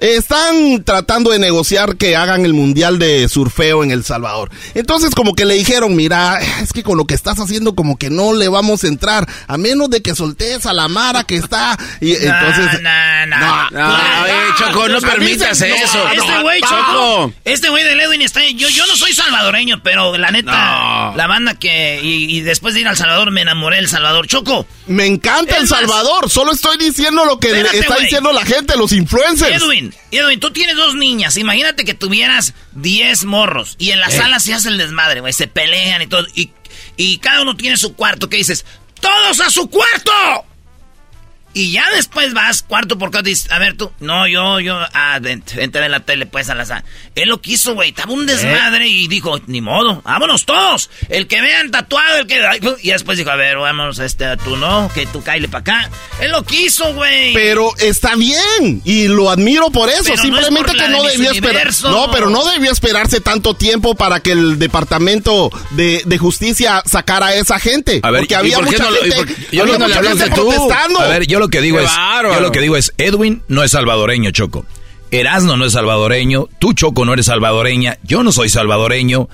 Están tratando de negociar que hagan el mundial de surfeo en El Salvador. Entonces como que le dijeron, mira, es que con lo que estás haciendo como que no le vamos a entrar, a menos de que soltees a la Mara que está. Y entonces... No, no, No, Choco, no permitas eso. Este güey, Choco. Choco. Este güey de Ledwin está. Yo, yo no soy salvadoreño, pero la neta, No. la banda que. Y, y después de ir al Salvador me enamoré del Salvador. Choco. Me encanta El más- Salvador, solo estoy diciendo lo que está diciendo la gente, los influencers. Edwin, Edwin, tú tienes dos niñas. Imagínate que tuvieras 10 morros y en la Eh. sala se hace el desmadre, güey. Se pelean y todo. Y, y cada uno tiene su cuarto. ¿Qué dices? ¡Todos a su cuarto! Y ya después vas cuarto por cuarto y dices, a ver tú, no, yo, yo, ah, vente, vente a ver la tele, pues a la sala. Él lo quiso, güey, estaba un desmadre y dijo, ni modo, vámonos todos. El que vean tatuado, el que... Y después dijo, a ver, vámonos, este, tú no, que tú cáile para acá. Él lo quiso, güey. Pero está bien y lo admiro por eso. Pero no Simplemente es por que no de debió esperar. No, pero no debió esperarse tanto tiempo para que el departamento de, de justicia sacara a esa gente. A ver, porque ¿y había mucha gente, yo no le protestando. A ver, yo lo que digo Qué es, bárbaro. yo lo que digo es, Edwin no es salvadoreño, Choco. Erasno no es salvadoreño, tú Choco no eres salvadoreña, yo no soy salvadoreño.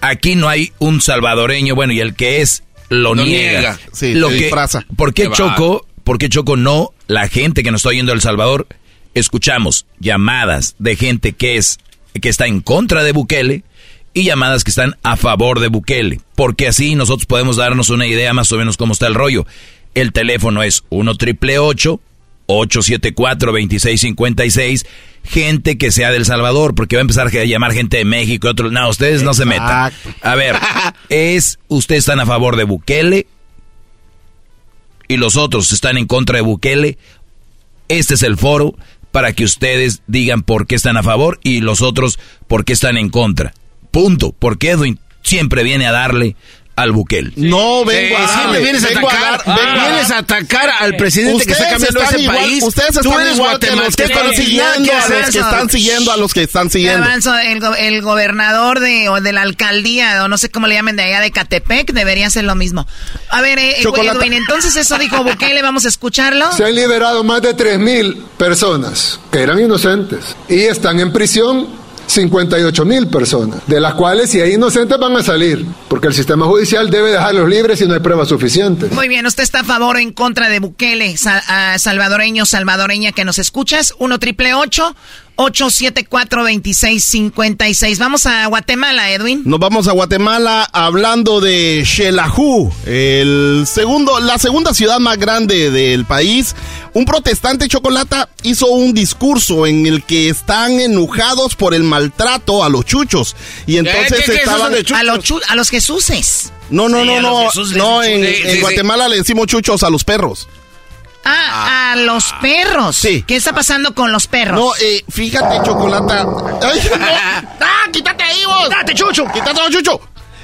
Aquí no hay un salvadoreño, bueno, y el que es lo, Lo niega. niega. Sí, lo que, disfraza. ¿Por qué Qué Choco? ¿Por qué Choco no la gente que nos está oyendo a El Salvador escuchamos llamadas de gente que es que está en contra de Bukele y llamadas que están a favor de Bukele, porque así nosotros podemos darnos una idea más o menos cómo está el rollo. El teléfono es 1 triple 874 2656 gente que sea del Salvador, porque va a empezar a llamar gente de México y otros. No, ustedes no se metan. A ver, es ustedes están a favor de Bukele y los otros están en contra de Bukele, este es el foro para que ustedes digan por qué están a favor y los otros por qué están en contra. Punto. Porque Edwin siempre viene a darle al Buquel. No vengo a darle, vienes a atacar, vienes a atacar al presidente que está cambiando ese país. Ustedes están igual que los que están siguiendo a los que están siguiendo a los que están siguiendo. el, el, gobernador de, o de la alcaldía, o no sé cómo le llamen de allá de Catepec, debería hacer lo mismo. A ver, eh, Edwin, entonces eso dijo Bukele, vamos a escucharlo. Se han liberado más de 3.000 personas que eran inocentes y están en prisión 58 mil personas, de las cuales si hay inocentes van a salir, porque el sistema judicial debe dejarlos libres si no hay pruebas suficientes. Muy bien, ¿usted está a favor o en contra de Bukele, salvadoreño, salvadoreña que nos escuchas? 1 triple 874-2656. Vamos a Guatemala, Edwin. Nos vamos a Guatemala hablando de Xelajú, el segundo, la segunda ciudad más grande del país. Un protestante chocolata hizo un discurso en el que están enojados por el maltrato a los chuchos. Y entonces estaban... a, los a los Jesuses. No, no, no, no. No, en, Guatemala le decimos chuchos a los perros. Ah, a los perros. Sí. ¿Qué está pasando con los perros? No, eh, fíjate, Chocolata. ¡Ay, ¡Ah, quítate ahí vos! ¡Quítate, Chucho! ¡Quítate, Chucho!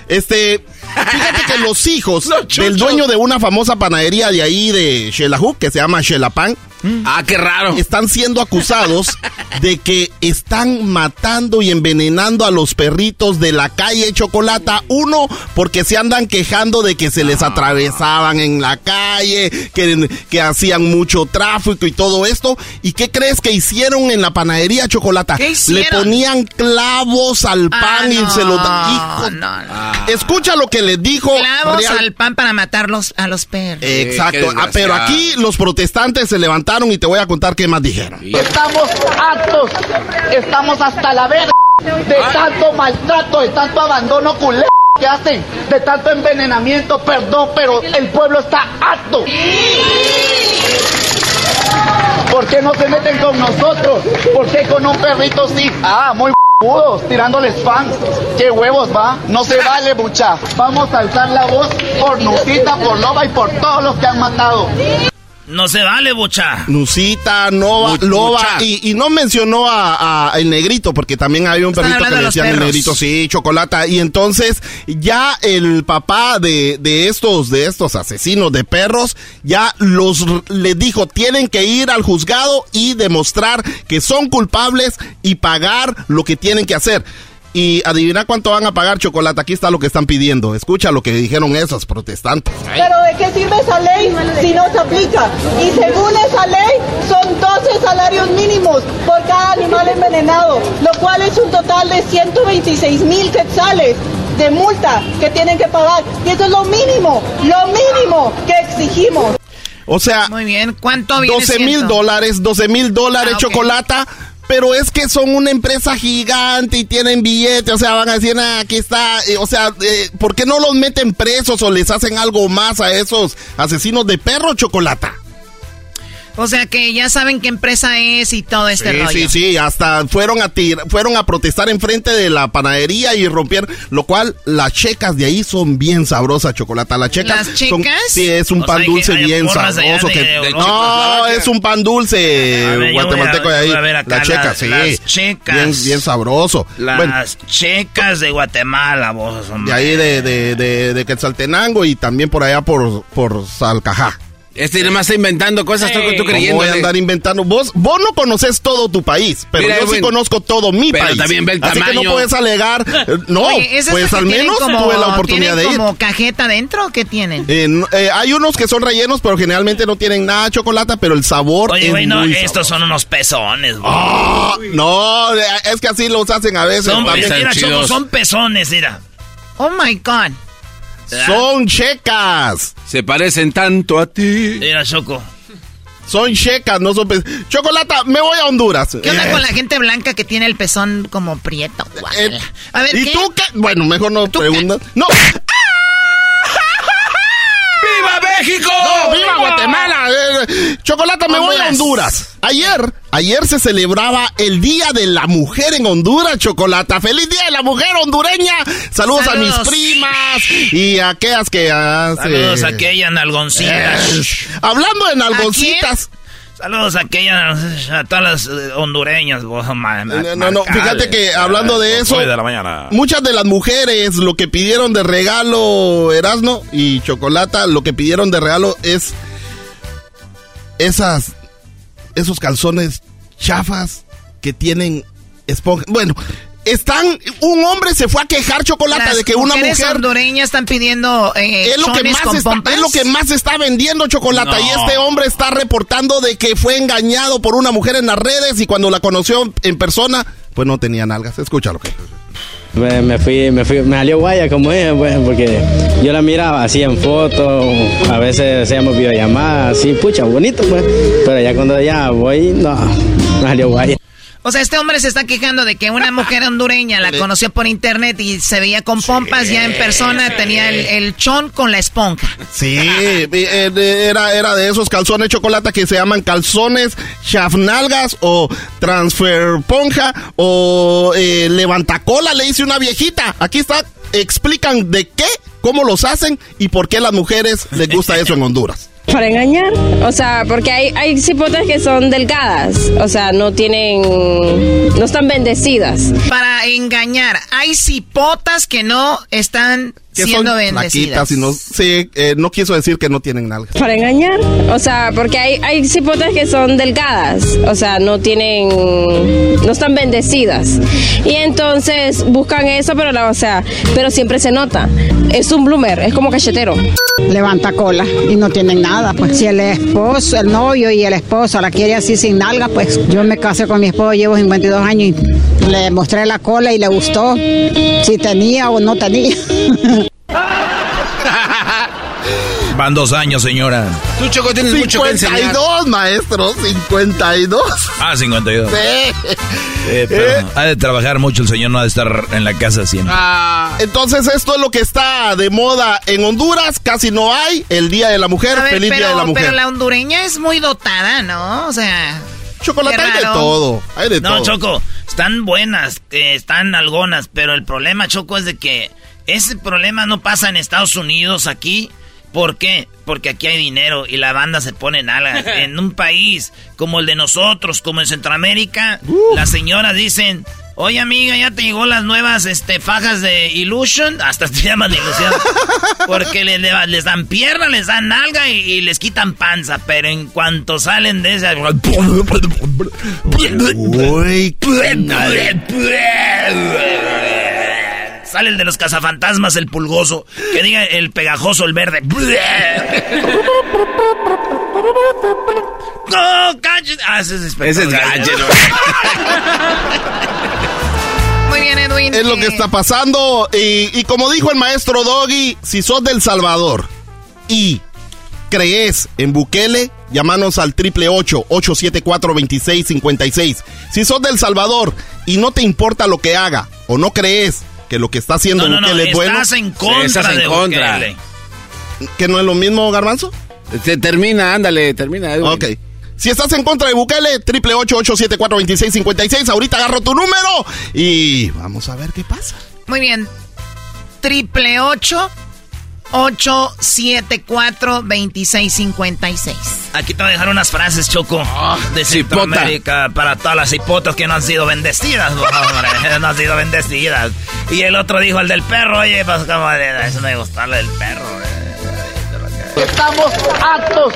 Este, fíjate que los hijos del dueño de una famosa panadería de ahí de Xelajú, que se llama Xelapan, Ah, qué raro. Están siendo acusados de que están matando y envenenando a los perritos de la calle Chocolata. Uno, porque se andan quejando de que se les Ah. atravesaban en la calle, que, que hacían mucho tráfico y todo esto. ¿Y qué crees que hicieron en la panadería Chocolata? ¿Qué Le ponían clavos al Ah, pan y no, se lo da. no, no. Escucha lo que les dijo. Clavos Real- al pan para matarlos a los perros. Exacto. Ah, pero aquí los protestantes se levantaron y te voy a contar qué más dijeron. Estamos hartos, estamos hasta la verga de tanto maltrato, de tanto abandono culé que hacen, de tanto envenenamiento, perdón, pero el pueblo está harto. ¿Por qué no se meten con nosotros? ¿Por qué con un perrito sí? Ah, muy Pudos, tirándoles fans. ¿Qué huevos va? No se vale, mucha. Vamos a alzar la voz por Nusita, por Loba y por todos los que han matado. No se vale, bocha. Nusita, Nova, Mu- Loba, y, y no mencionó a, a el negrito, porque también había un Están perrito que le decían el negrito, sí, chocolata. Y entonces, ya el papá de, de estos, de estos asesinos de perros, ya los le dijo, tienen que ir al juzgado y demostrar que son culpables y pagar lo que tienen que hacer. Y adivina cuánto van a pagar, chocolate. Aquí está lo que están pidiendo. Escucha lo que dijeron esos protestantes. Pero ¿de qué sirve esa ley si no se aplica? Y según esa ley son 12 salarios mínimos por cada animal envenenado, lo cual es un total de 126 mil quetzales de multa que tienen que pagar. Y eso es lo mínimo, lo mínimo que exigimos. O sea, Muy bien, ¿cuánto viene 12 mil dólares, 12 mil dólares Ah, ok. chocolata. Pero es que son una empresa gigante y tienen billetes, o sea, van a decir, "Ah, aquí está, eh, o sea, eh, ¿por qué no los meten presos o les hacen algo más a esos asesinos de perro, chocolata? O sea que ya saben qué empresa es y todo este sí, rollo. sí, sí, hasta fueron a tir- fueron a protestar enfrente de la panadería y rompieron, lo cual las checas de ahí son bien sabrosas, chocolata. Las checas ¿Las son- checas? sí, es un O pan dulce hay bien sabroso de- que de- de no, es un pan dulce A ver, yo guatemalteco de ahí. voy a ver acá las checas, las- sí. las checas. Bien, bien sabroso. Las Bueno, checas de Guatemala, vos, hombre. de ahí de, de, de, de Quetzaltenango y también por allá por, por Salcajá. Este nada más está inventando cosas, tú, tú ¿Cómo creyendo. voy a andar inventando? Vos, vos no conoces todo tu país, pero Mira, yo sí conozco todo mi pero país. también ve el Así que no puedes alegar. eh, No, Oye, ¿esos pues al menos como- tuve la oportunidad de ¿tienen ir. como cajeta dentro o qué tienen? Eh, eh, hay unos que son rellenos, pero generalmente no tienen nada de chocolate, pero el sabor Oye, es güey, no, muy estos son unos pezones, güey. Ah, no, eh, es que así los hacen a veces. son, también. mira, son pezones, mira. Oh my God. Son checas. Se parecen tanto a ti. Mira, Choco. Son checas, no son Chocolata, me voy a Honduras. ¿Qué onda Eh, con la gente blanca que tiene el pezón como prieto? Guácala. A ver, ¿Y ¿qué? tú qué? Bueno, mejor no preguntas. ¡No! ¡No, viva Guatemala! Eh, Chocolata, me voy a Honduras. Ayer, ayer se celebraba el Día de la Mujer en Honduras, Chocolata. ¡Feliz Día de la Mujer hondureña! Saludos, a mis primas y a aquellas que hacen... Saludos a aquella nalgoncita. Hablando de nalgoncitas... Saludos a aquella, a todas las eh, hondureñas. vos, No, no, no, fíjate que hablando de eso, Nueve de la mañana. muchas de las mujeres lo que pidieron de regalo, Erasno y Chocolata, lo que pidieron de regalo es esas, esos calzones chafas que tienen esponja. Bueno, están, un hombre se fue a quejar Chocolata Las de que una mujer hondureñas están pidiendo eh, es lo que más está, pompas. es lo que más está vendiendo chocolate No. y este hombre está reportando de que fue engañado por una mujer en las redes y cuando la conoció en persona pues no tenía nalgas escúchalo Me, me fui, me fui, me salió guaya como ella, pues, porque yo la miraba así en fotos, a veces hacíamos videollamadas, así, pucha, bonito, pues. Pero ya cuando ya voy, no, me salió guaya. O sea, este hombre se está quejando de que una mujer hondureña la conoció por internet y se veía con pompas, ya en persona tenía el, el chon con la esponja. Sí, eh, era, era de esos calzones chocolate que se llaman calzones chafnalgas o transfer ponja o eh, levantacola, le dice una viejita. Aquí está, explican de qué, cómo los hacen y por qué a las mujeres les gusta eso en Honduras. Para engañar, o sea, porque hay, hay cipotas que son delgadas, o sea, no tienen, no están bendecidas. Para engañar, hay cipotas que no están Que siendo son bendecidas. flaquitas y no, sí, eh, no quiso decir que no tienen nalgas. Para engañar, o sea, porque hay, hay cipotas que son delgadas, o sea, no tienen, no están bendecidas. Y entonces buscan eso, pero la, o sea, pero siempre se nota. Es un bloomer, es como cachetero. Levanta cola y no tienen nada. Pues si el esposo, el novio y el esposo la quiere así sin nalga, pues yo me casé con mi esposo, llevo 52 años y le mostré la cola y le gustó si tenía o no tenía. Van dos años, señora. Tú, Choco, tienes mucho que enseñar. 52, maestro, 52. Ah, 52. Sí. Eh, pero ha de trabajar mucho el señor, no ha de estar en la casa siempre. Ah, entonces esto es lo que está de moda en Honduras, casi no hay el Día de la Mujer, ver, feliz pero, Día de la Mujer. pero la hondureña es muy dotada, ¿no? O sea... Chocolate hay de todo, hay de no, todo. Choco, están buenas, eh, están algonas, pero el problema, Choco, es de que ese problema no pasa en Estados Unidos aquí. ¿Por qué? Porque aquí hay dinero y la banda se pone en algas. En un país como el de nosotros, como en Centroamérica, las señoras dicen, oye amiga, ya te llegó las nuevas este, fajas de Illusion, hasta se llaman de ilusión, porque les, les dan pierna, les dan nalga y, y les quitan panza, pero en cuanto salen de esa... Sale el de los cazafantasmas, el pulgoso. Que diga el pegajoso, el verde. ¡No! Ah, ese es Ese es ¿no? Muy bien, Edwin. Es lo que está pasando. Y, y como dijo el maestro Doggy, si sos del Salvador y crees en Bukele, llámanos al triple 874 2656 Si sos del Salvador y no te importa lo que haga o no crees que lo que está haciendo No, no, no, Bukele es bueno, estás en contra estás en de contra. Bukele. que no es lo mismo, Garbanzo. Te- termina, ándale, termina. Edwin. Ok. Si estás en contra de Bukele, triple 874 2656 Ahorita agarro tu número y vamos a ver qué pasa. Muy bien. Triple ocho 874 2656 Aquí te voy a dejar unas frases, Choco, de Centroamérica para todas las hipotas que no han sido bendecidas, no, hombre, no han sido bendecidas. Y el otro dijo, el del perro, oye, pues como de- eso me gustó, el del perro. Estamos hartos,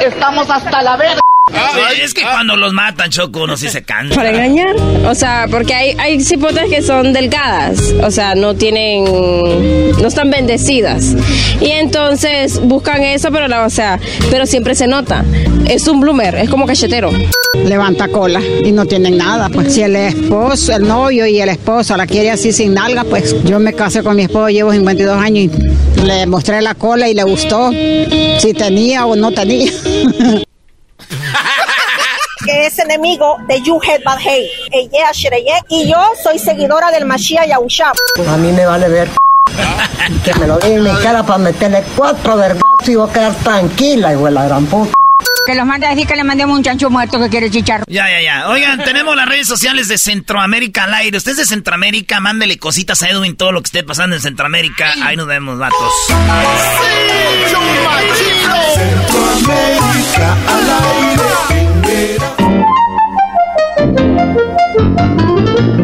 estamos hasta la verga. Sí, es que cuando los matan, Choco, uno sí se cansa. Para engañar, o sea, porque hay, hay cipotas que son delgadas, o sea, no tienen, no están bendecidas. Y entonces buscan eso, pero la, o sea, pero siempre se nota. Es un bloomer, es como cachetero. Levanta cola y no tienen nada. Pues si el esposo, el novio y el esposo la quiere así sin nalga, pues yo me casé con mi esposo, llevo 52 años y le mostré la cola y le gustó si tenía o no tenía. es enemigo de You Head Bad Hate. Ella, Shreyek, y yo soy seguidora del Mashiach Yahushua. A mí me vale ver que me lo diga en mi cara para meterle cuatro vergas Si voy a quedar tranquila, hijo de la gran puta. Que los manda a decir que le mandemos un chancho muerto que quiere chicharro. Ya, ya, ya. Oigan, tenemos las redes sociales de Centroamérica al aire. Usted es de Centroamérica, mándele cositas a Edwin todo lo que esté pasando en Centroamérica. Ahí nos vemos, vatos. Centroamérica al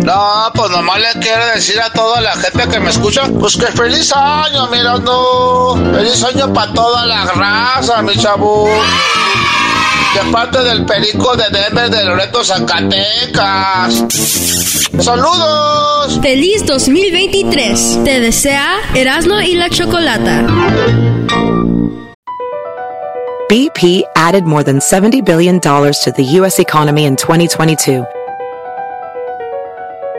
No, pues nomás le quiero decir a toda la gente que me escucha, pues que feliz año, mira, no. Feliz año para toda la raza, mi chavo. De parte del perico de Denver de Loreto, Zacatecas. ¡Saludos! Feliz 2023. Te desea Erasmo y la Chocolata. BP added more than $70 billion to the U.S. economy in 2022.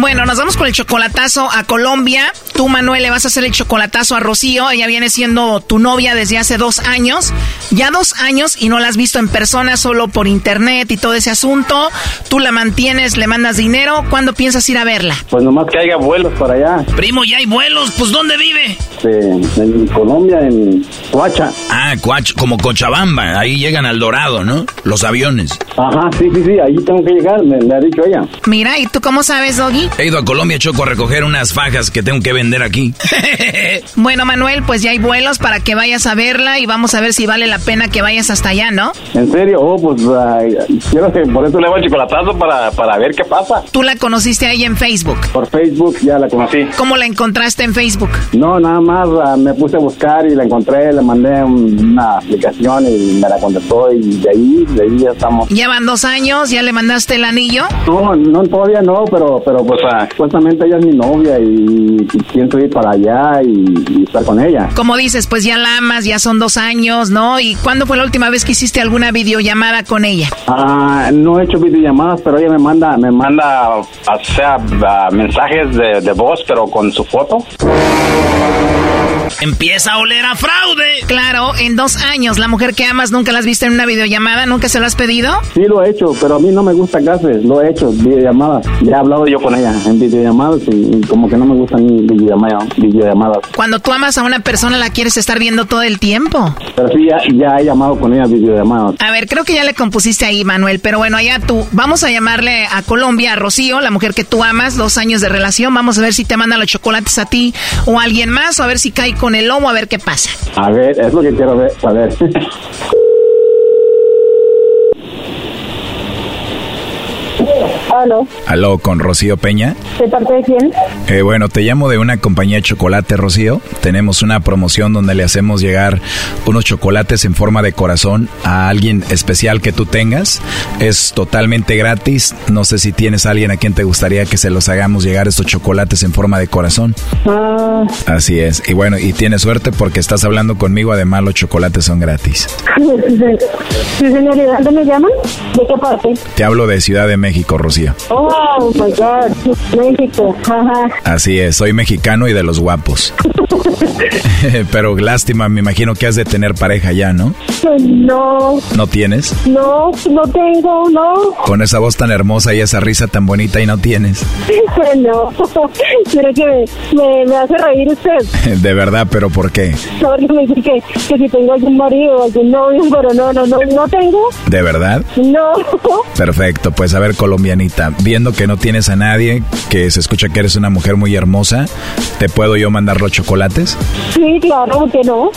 Bueno, nos vamos con el chocolatazo a Colombia. Tú, Manuel, le vas a hacer el chocolatazo a Rocío. Ella viene siendo tu novia desde hace dos años. Ya dos años y no la has visto en persona, solo por internet y todo ese asunto. Tú la mantienes, le mandas dinero. ¿Cuándo piensas ir a verla? Pues nomás que haya vuelos para allá. Primo, ya hay vuelos. Pues, ¿dónde vive? Este, en Colombia, en Coacha. Ah, Coacha, como Cochabamba. Ahí llegan al Dorado, ¿no? Los aviones. Ajá, sí, sí, sí, ahí tengo que llegar, me, me ha dicho ella. Mira, ¿y tú cómo sabes, Doggy? He ido a Colombia, Choco, a recoger unas fajas que tengo que vender aquí. Bueno, Manuel, pues ya hay vuelos para que vayas a verla y vamos a ver si vale la pena que vayas hasta allá, ¿no? ¿En serio? Oh, pues ay, quiero que por eso le hago el chocolatazo para, para ver qué pasa. Tú la conociste ahí en Facebook. Por Facebook ya la conocí. ¿Cómo la encontraste en Facebook? No, nada más ah, me puse a buscar y la encontré, le mandé un- una aplicación y me la contestó y de ahí, de ahí ya estamos. Ya van dos años, ya le mandaste el anillo. No, no, todavía no, pero, pero pues supuestamente ella es mi novia y, y pienso ir para allá y, y estar con ella. Como dices, pues ya la amas, ya son dos años, ¿no? ¿Y cuándo fue la última vez que hiciste alguna videollamada con ella? Ah, no he hecho videollamadas, pero ella me manda, me manda, o sea, ah, mensajes de, de voz, pero con su foto. Empieza a oler a fraude. Claro, en dos años, la mujer que amas nunca la has visto en una videollamada, nunca se lo has pedido. Sí lo he hecho, pero a mí no me gusta gases, lo he hecho, videollamadas. Ya he hablado yo con ella en videollamadas y, y como que no me gustan videollamadas. videollamadas. Cuando tú amas a una persona, la quieres estar viendo todo el tiempo. Pero sí, ya, ya he llamado con ella videollamadas. A ver, creo que ya le compusiste ahí, Manuel, pero bueno, allá tú, vamos a llamarle a Colombia, a Rocío, la mujer que tú amas, dos años de relación, vamos a ver si te manda los chocolates a ti o a alguien más, o a ver si cae con el lomo, a ver qué pasa. A ver, es lo que quiero ver, saber. Aló, Aló, con Rocío Peña. ¿de parte de quién? Eh, bueno, te llamo de una compañía de chocolate, Rocío. Tenemos una promoción donde le hacemos llegar unos chocolates en forma de corazón a alguien especial que tú tengas. Es totalmente gratis. No sé si tienes a alguien a quien te gustaría que se los hagamos llegar estos chocolates en forma de corazón. Ah, Así es. Y bueno, y tienes suerte porque estás hablando conmigo. Además, los chocolates son gratis. sí, señor, ¿y de dónde me llaman? ¿De qué parte? Te hablo de Ciudad de México, Rocío. Oh, my God, México, ajá. Así es, soy mexicano y de los guapos. Pero lástima, me imagino que has de tener pareja ya, ¿no? No, ¿No tienes? no, no tengo, no, Con esa voz tan hermosa y esa risa tan bonita y no tienes. no, pero que me, me hace reír usted. De verdad, pero ¿por qué? Porque me dice que, que si tengo algún marido o algún novio, pero no, no, no, no tengo, ¿De verdad? no. Perfecto, pues a ver, colombianita, viendo que no tienes a nadie, que se escucha que eres una mujer muy hermosa, ¿te puedo yo mandar los chocolates? Sí, claro, que no.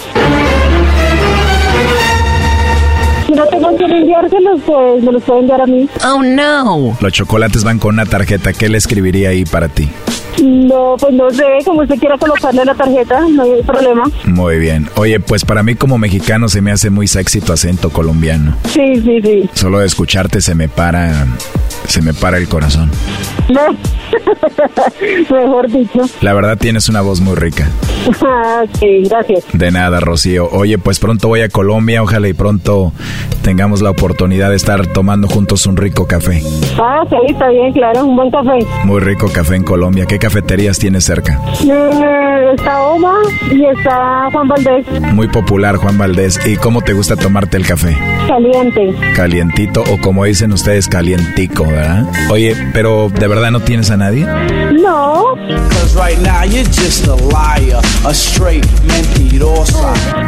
Si no tengo que enviárselos, pues me los pueden enviar a mí. Oh, no. Los chocolates van con una tarjeta. ¿Qué le escribiría ahí para ti? No, pues no sé, como usted quiera colocarle la tarjeta, no hay problema. Muy bien. Oye, pues para mí como mexicano se me hace muy sexy tu acento colombiano. Sí, sí, sí. Solo de escucharte se me para, se me para el corazón. No. Mejor dicho. La verdad tienes una voz muy rica. Ah, sí, gracias. De nada, Rocío. Oye, pues pronto voy a Colombia, ojalá y pronto tengamos la oportunidad de estar tomando juntos un rico café. Ah, sí, está bien, claro, un buen café. Muy rico café en Colombia. ¿Qué cafeterías tienes cerca? Eh, está Oma y está Juan Valdés. Muy popular, Juan Valdés. ¿Y cómo te gusta tomarte el café? Caliente. Calientito o como dicen ustedes, calientico, ¿verdad? Oye, pero ¿de verdad no tienes a nadie? No.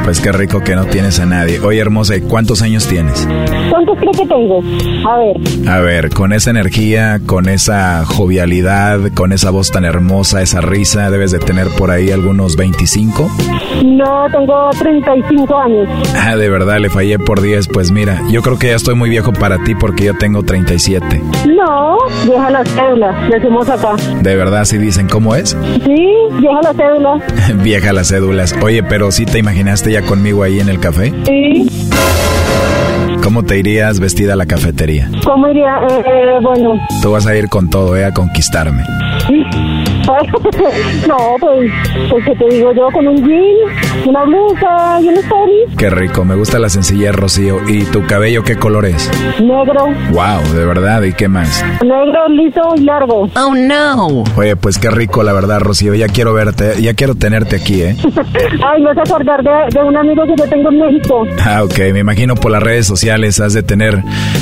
Pues qué rico que no tienes a nadie. Oye, hermosa, ¿y cuántos años tienes? ¿Cuántos creo que tengo? A ver. A ver, con esa energía, con esa jovialidad, con esa voz tan hermosa, esa risa, debes de tener por ahí algunos 25. No, tengo 35 años. Ah, de verdad, le fallé por 10. Pues mira, yo creo que ya estoy muy viejo para ti porque yo tengo 37. No, vieja la cédula, decimos acá. De verdad, si dicen cómo es. Sí, vieja la cédula. Vieja las cédulas. Oye, pero ¿sí te imaginaste ya conmigo ahí en el café? Sí. ¿Cómo te irías vestida a la cafetería? ¿Cómo iría? Eh, eh, bueno. Tú vas a ir con todo, ¿eh? A conquistarme. no, pues, pues, ¿qué te digo yo? Con un jean, una blusa y un story. Qué rico, me gusta la sencillez, Rocío. ¿Y tu cabello qué color es? Negro. Wow, de verdad, ¿y qué más? Negro, liso y largo. Oh, no. Oye, pues qué rico, la verdad, Rocío. Ya quiero verte, ya quiero tenerte aquí, ¿eh? Ay, me vas a acordar de, de un amigo que yo tengo en México. Ah, ok, me imagino por las redes sociales has de tener,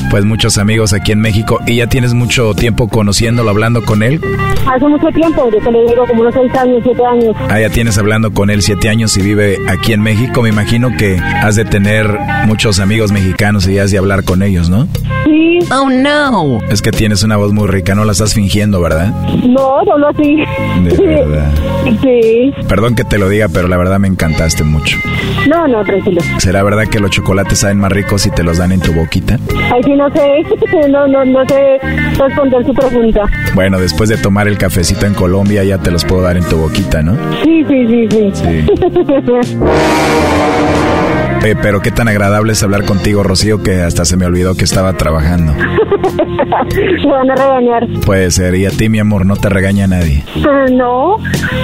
pues, muchos amigos aquí en México. ¿Y ya tienes mucho tiempo conociéndolo, hablando con él? Hace mucho tiempo, yo te le digo como unos 6 años, 7 años. Ah, ya tienes hablando con él siete años y vive aquí en México. Me imagino que has de tener muchos amigos mexicanos y has de hablar con ellos, ¿no? Sí. Oh, no. Es que tienes una voz muy rica, no la estás fingiendo, ¿verdad? No, solo así. De verdad. Sí. Perdón que te lo diga, pero la verdad me encantaste mucho. No, no, tranquilo. ¿Será verdad que los chocolates saben más ricos si te los dan en tu boquita? Ay, sí, no sé, no, no, no sé responder su pregunta. Bueno, después de tomar el cafecito en Colombia ya te los puedo dar en tu boquita, ¿no? Sí, sí, sí, sí. Eh, pero qué tan agradable es hablar contigo, Rocío, que hasta se me olvidó que estaba trabajando. Me van a regañar. Puede ser, y a ti, mi amor, no te regaña nadie. Ah, no,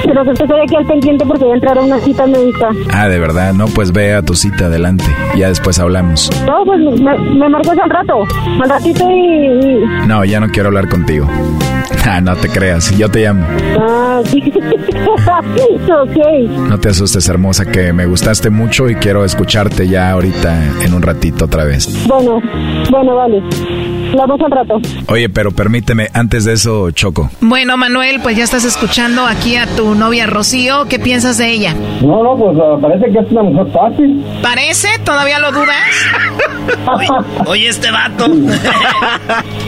pero que estoy aquí al pendiente porque voy a entrar a una cita médica. Ah, de verdad, no, pues ve a tu cita adelante. Ya después hablamos. No, pues me, me marcas al rato, al ratito y- No, ya no quiero hablar contigo. Ah, no te creas, yo te llamo. Ah, sí. ok. No te asustes, hermosa, que me gustaste mucho y quiero escucharte ya ahorita en un ratito otra vez. Bueno, bueno, vale. Hablamos al rato. Oye, pero permíteme, antes de eso, Choco. Bueno, Manuel, pues ya estás escuchando aquí a tu novia Rocío. ¿Qué piensas de ella? No, no, pues ah, parece que es una mujer fácil. ¿Parece? ¿Todavía lo dudas? Oye, este vato.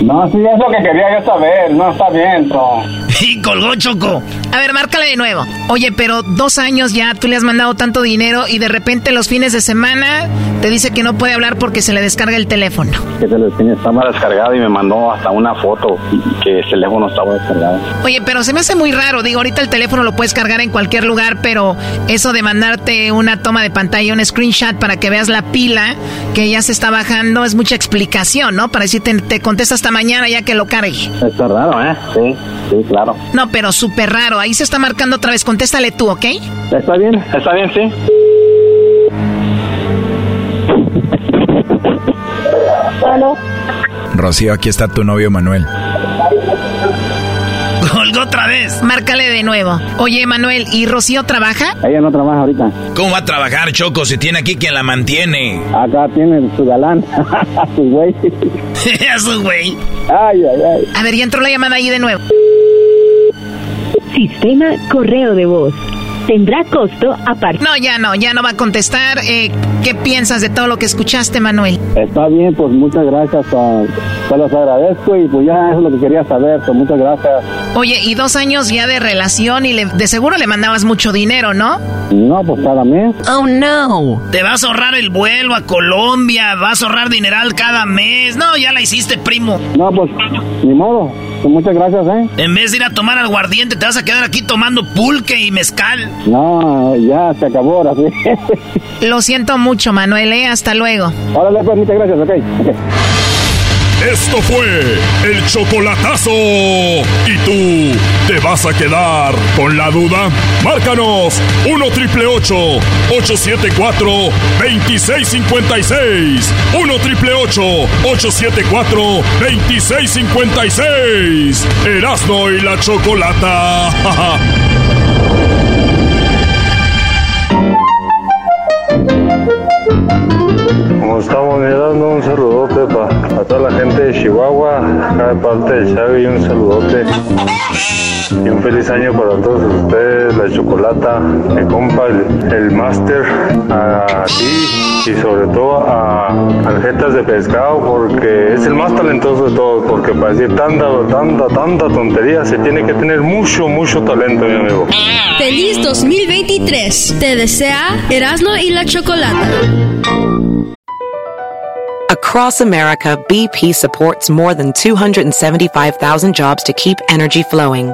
No, sí, es lo que quería yo saber. No, está bien, pero... Y colgó Choco. A ver, márcale de nuevo. Oye, pero dos años ya tú le has mandado tanto dinero y de repente los fines de semana te dice que no puede hablar porque se le descarga el teléfono. Que se tenía, estaba descargado y me mandó hasta una foto que el teléfono estaba descargado. Oye, pero se me hace muy raro. Digo, ahorita el teléfono lo puedes cargar en cualquier lugar, pero eso de mandarte una toma de pantalla, un screenshot para que veas la pila que ya se está bajando es mucha explicación, ¿no? Para decirte, te contesta hasta mañana ya que lo cargue. Está raro, ¿eh? Sí, sí, claro. No, pero súper raro. Ahí se está marcando otra vez. Contéstale tú, ¿ok? Está bien, está bien, sí. Bueno, Rocío, aquí está tu novio Manuel. Colgó otra vez. Márcale de nuevo. Oye, Manuel, ¿y Rocío trabaja? Ella no trabaja ahorita. ¿Cómo va a trabajar, Choco, si tiene aquí quien la mantiene? Acá tiene su galán, su güey. Eso, güey. Ay, ay, ay. A ver, ya entró la llamada ahí de nuevo. Sistema correo de voz. Tendrá costo aparte. No, ya no, ya no va a contestar. Eh, ¿Qué piensas de todo lo que escuchaste, Manuel? Está bien, pues muchas gracias. ah, te los agradezco y pues ya eso es lo que quería saber, pues muchas gracias. Oye, y dos años ya de relación y de seguro le mandabas mucho dinero, ¿no? No, pues cada mes. Oh, no. Te vas a ahorrar el vuelo a Colombia, vas a ahorrar dineral cada mes. No, ya la hiciste, primo. No, pues, ni modo. Pues muchas gracias, ¿eh? En vez de ir a tomar aguardiente, te vas a quedar aquí tomando pulque y mezcal. No, ya se acabó ahora sí. Lo siento mucho, Manuel, ¿eh? Hasta luego. Órale, pues, muchas gracias, ok. okay. Esto fue el chocolatazo. ¿Y tú te vas a quedar con la duda? Márcanos 1 triple 874 2656. 1 triple 874 2656. Erasno y la chocolata. Como estamos mirando, un saludote para toda la gente de Chihuahua, acá de parte de Xavi, un saludote. Y un feliz año para todos ustedes, la chocolata, mi compa, el, el máster, a ti y sobre todo a Aljetas de Pescado, porque es el más talentoso de todos, porque para decir tanta, tanta, tanta tontería se tiene que tener mucho, mucho talento, mi amigo. Feliz 2023. Te desea Erasmo y la Chocolata. Across America, BP supports more than 275,000 jobs to keep energy flowing.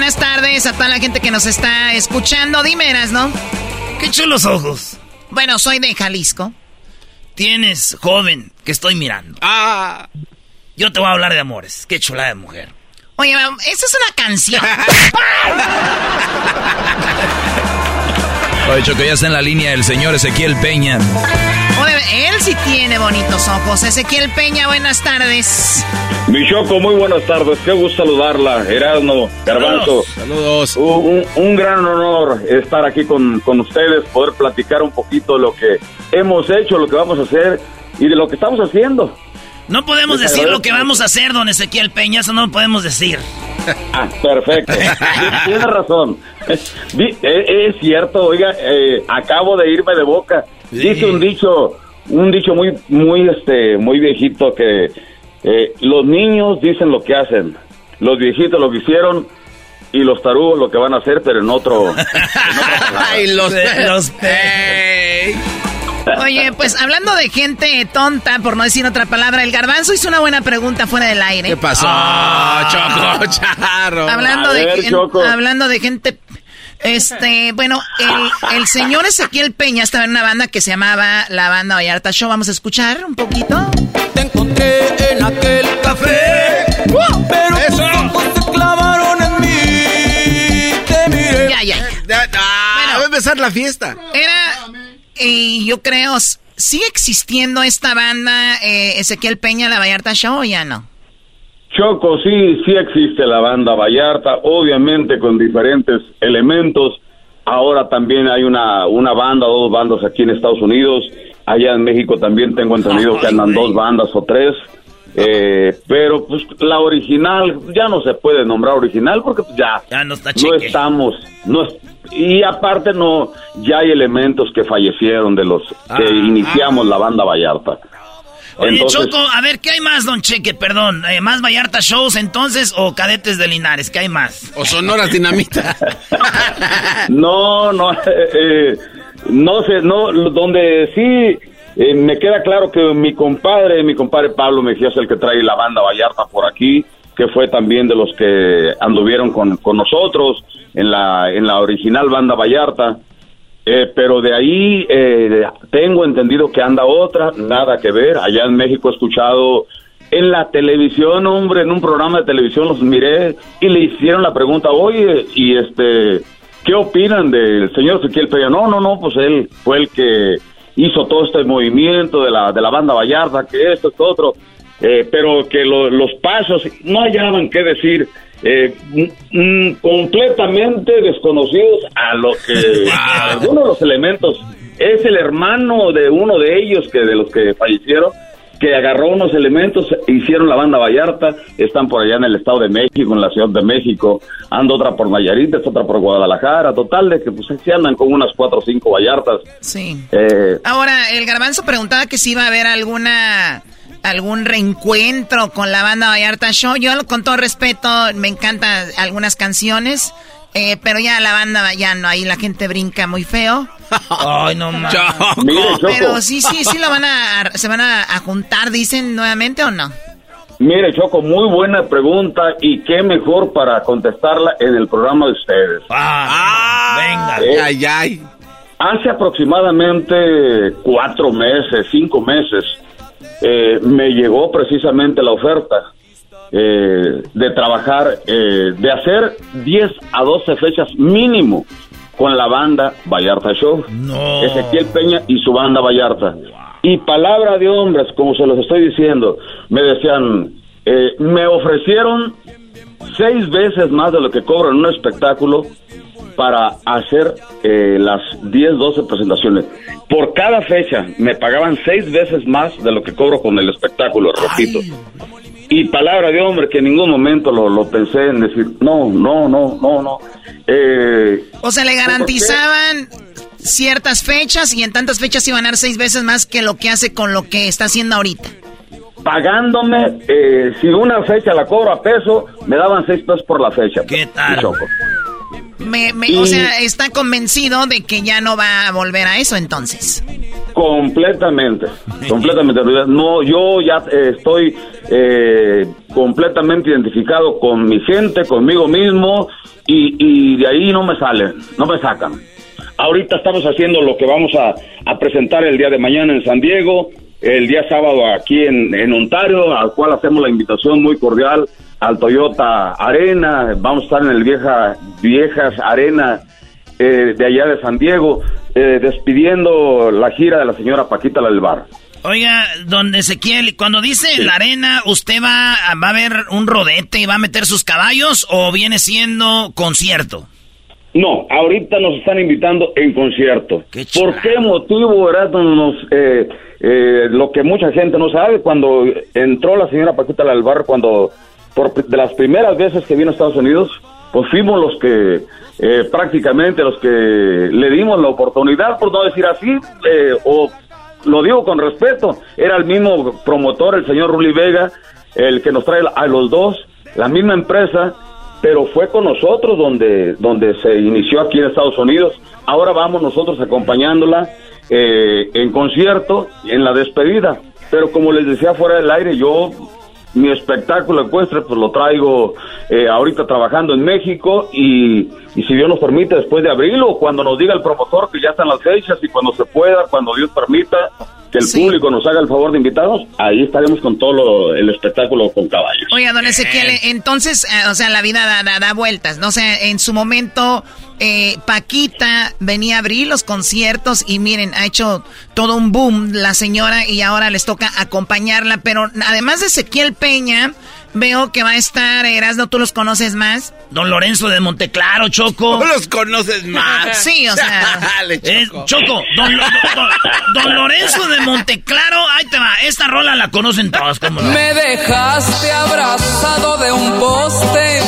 Buenas tardes a toda la gente que nos está escuchando. Dime, ¿no? Qué chulos ojos. Bueno, soy de Jalisco. Tienes, joven, que estoy mirando. Ah. Yo te voy a hablar de amores. Qué chulada de mujer. Oye, esa es una canción. Oye, Choco, ya está en la línea el señor Ezequiel Peña. Oye, él sí tiene bonitos ojos. Ezequiel Peña, buenas tardes. Mi Choco, muy buenas tardes. Qué gusto saludarla. Erasmo, Garbanzo. Saludos. Un, un gran honor estar aquí con, con ustedes, poder platicar un poquito de lo que hemos hecho, lo que vamos a hacer y de lo que estamos haciendo. No podemos Les decir lo que vamos a hacer, don Ezequiel Peña. Eso no lo podemos decir. Ah, perfecto. Tiene razón. Di- eh, Es cierto, oiga, eh, acabo de irme de boca. Dice un dicho, un dicho muy, muy, este, muy viejito que eh, los niños dicen lo que hacen, los viejitos lo que hicieron y los tarugos lo que van a hacer, pero en otro. Ay, los, los Oye, pues hablando de gente tonta, por no decir otra palabra, el garbanzo hizo una buena pregunta fuera del aire. ¿Qué pasó, Choco, charro? Hablando de, Choco. hablando de gente, este, bueno, el, el señor Ezequiel Peña estaba en una banda que se llamaba la banda Vallarta Show. Vamos a escuchar un poquito. Te encontré en aquel café, pero tus ojos se clavaron en mí. Te miré. Ya, ya. Ah, va a empezar la fiesta. Era, y yo creo, ¿sigue existiendo esta banda eh, Ezequiel Peña, la Vallarta Show o ya no? Choco, sí, sí existe la banda Vallarta, obviamente con diferentes elementos. Ahora también hay una, una banda, dos bandas aquí en Estados Unidos. Allá en México también tengo entendido que andan dos bandas o tres. Eh, pero pues la original ya no se puede nombrar original porque pues, ya, Ya no está no cheque. estamos. No es- y aparte no, ya hay elementos que fallecieron de los que Ah. iniciamos la banda Vallarta. Oye, Entonces- Choco, a ver, ¿qué hay más, don Cheque? Perdón, eh, ¿más Vallarta Shows entonces o Cadetes de Linares? ¿Qué hay más? O Sonoras Dinamita. No, no, eh, no sé, no, donde sí eh, me queda claro que mi compadre, mi compadre Pablo Mejía es el que trae la banda Vallarta por aquí, que fue también de los que anduvieron con, con nosotros en la, en la original banda Vallarta. Eh, pero de ahí eh, tengo entendido que anda otra, nada que ver. Allá en México he escuchado en la televisión, hombre, en un programa de televisión los miré y le hicieron la pregunta, oye, y este, ¿qué opinan del señor Ezequiel Peña? No, no, no, pues él fue el que hizo todo este movimiento de la, de la banda Vallarta, que esto, esto, otro, eh, pero que lo- los pasos no hallaban qué decir. eh, mm, completamente desconocidos a lo que a algunos de los elementos es el hermano de uno de ellos que de los que fallecieron que agarró unos elementos, hicieron la banda Vallarta, están por allá en el Estado de México, en la Ciudad de México, anda otra por Nayarit, otra por Guadalajara, total de que pues se andan con unas cuatro o cinco Vallartas. Sí. Eh, Ahora, el garbanzo preguntaba que si iba a haber alguna algún reencuentro con la banda Vallarta Show. Yo, con todo respeto, me encantan algunas canciones, eh, pero ya la banda ya no, ahí la gente brinca muy feo. Ay, no mames. Pero sí, sí, sí lo van a, se van a, a juntar, dicen nuevamente o no. Mire, Choco, muy buena pregunta y qué mejor para contestarla en el programa de ustedes. Ah, venga. Ay, ay. Hace aproximadamente cuatro meses, cinco meses, eh, me llegó precisamente la oferta eh, de trabajar, eh, de hacer 10 a 12 fechas mínimo con la banda Vallarta Show. No. Ezequiel Peña y su banda Vallarta. Y palabra de hombres, como se los estoy diciendo, me decían, eh, me ofrecieron seis veces más de lo que cobro en un espectáculo para hacer eh, las 10, 12 presentaciones. Por cada fecha me pagaban seis veces más de lo que cobro con el espectáculo, repito. Y palabra de hombre que en ningún momento lo, lo pensé en decir, no, no, no, no, no. Eh, O sea, le garantizaban ciertas fechas y en tantas fechas iban a dar seis veces más que lo que hace con lo que está haciendo ahorita. pagándome, eh, si una fecha la cobro a peso, me daban seis pesos por la fecha. ¿Qué tal? Me, me- Y- O sea, está convencido de que ya no va a volver a eso entonces. Completamente, completamente. No, yo ya eh, estoy eh, completamente identificado con mi gente, conmigo mismo, y, de ahí no me salen, no me sacan. Ahorita estamos haciendo lo que vamos a, presentar el día de mañana en San Diego, el día sábado aquí en, Ontario, al cual hacemos la invitación muy cordial al Toyota Arena. Vamos a estar en el vieja, Viejas Arena eh, de allá de San Diego, eh, despidiendo la gira de la señora Paquita la del Bar. Oiga, don Ezequiel, cuando dice la arena, ¿usted va, va a ver un rodete y va a meter sus caballos o viene siendo concierto? No, ahorita nos están invitando en concierto. ¿Por qué motivo, Erasmo, nos, eh, eh, lo que mucha gente no sabe, cuando entró la señora Paquita la del Bar, cuando por de las primeras veces que vino a Estados Unidos, pues fuimos los que eh, prácticamente los que le dimos la oportunidad, por no decir así, eh, o lo digo con respeto, era el mismo promotor, el señor Ruli Vega, el que nos trae a los dos, la misma empresa, pero fue con nosotros donde, donde se inició aquí en Estados Unidos. Ahora vamos nosotros acompañándola eh, en concierto, en la despedida. Pero como les decía fuera del aire, yo mi espectáculo ecuestre pues lo traigo eh, ahorita trabajando en México y, y si Dios nos permite después de abril o cuando nos diga el promotor que ya están las fechas y cuando se pueda, cuando Dios permita que el público nos haga el favor de invitarnos, ahí estaremos con todo lo- el espectáculo con caballos. Oiga, don Ezequiel, entonces, eh, o sea, la vida da, da- da vueltas, ¿no? O sea, en su momento, eh, Paquita venía a abrir los conciertos y miren, ha hecho todo un boom la señora y ahora les toca acompañarla, pero además de Ezequiel Peña, veo que va a estar, Erasno, ¿tú los conoces más? Don Lorenzo de Monteclaro, Choco. No los conoces más. Sí, o sea... Dale, Eh, Choco. Choco, don, Lo- don- don Lorenzo de Monteclaro, ahí te va. Esta rola la conocen todos, ¿cómo no? Me dejaste abrazado de un poste,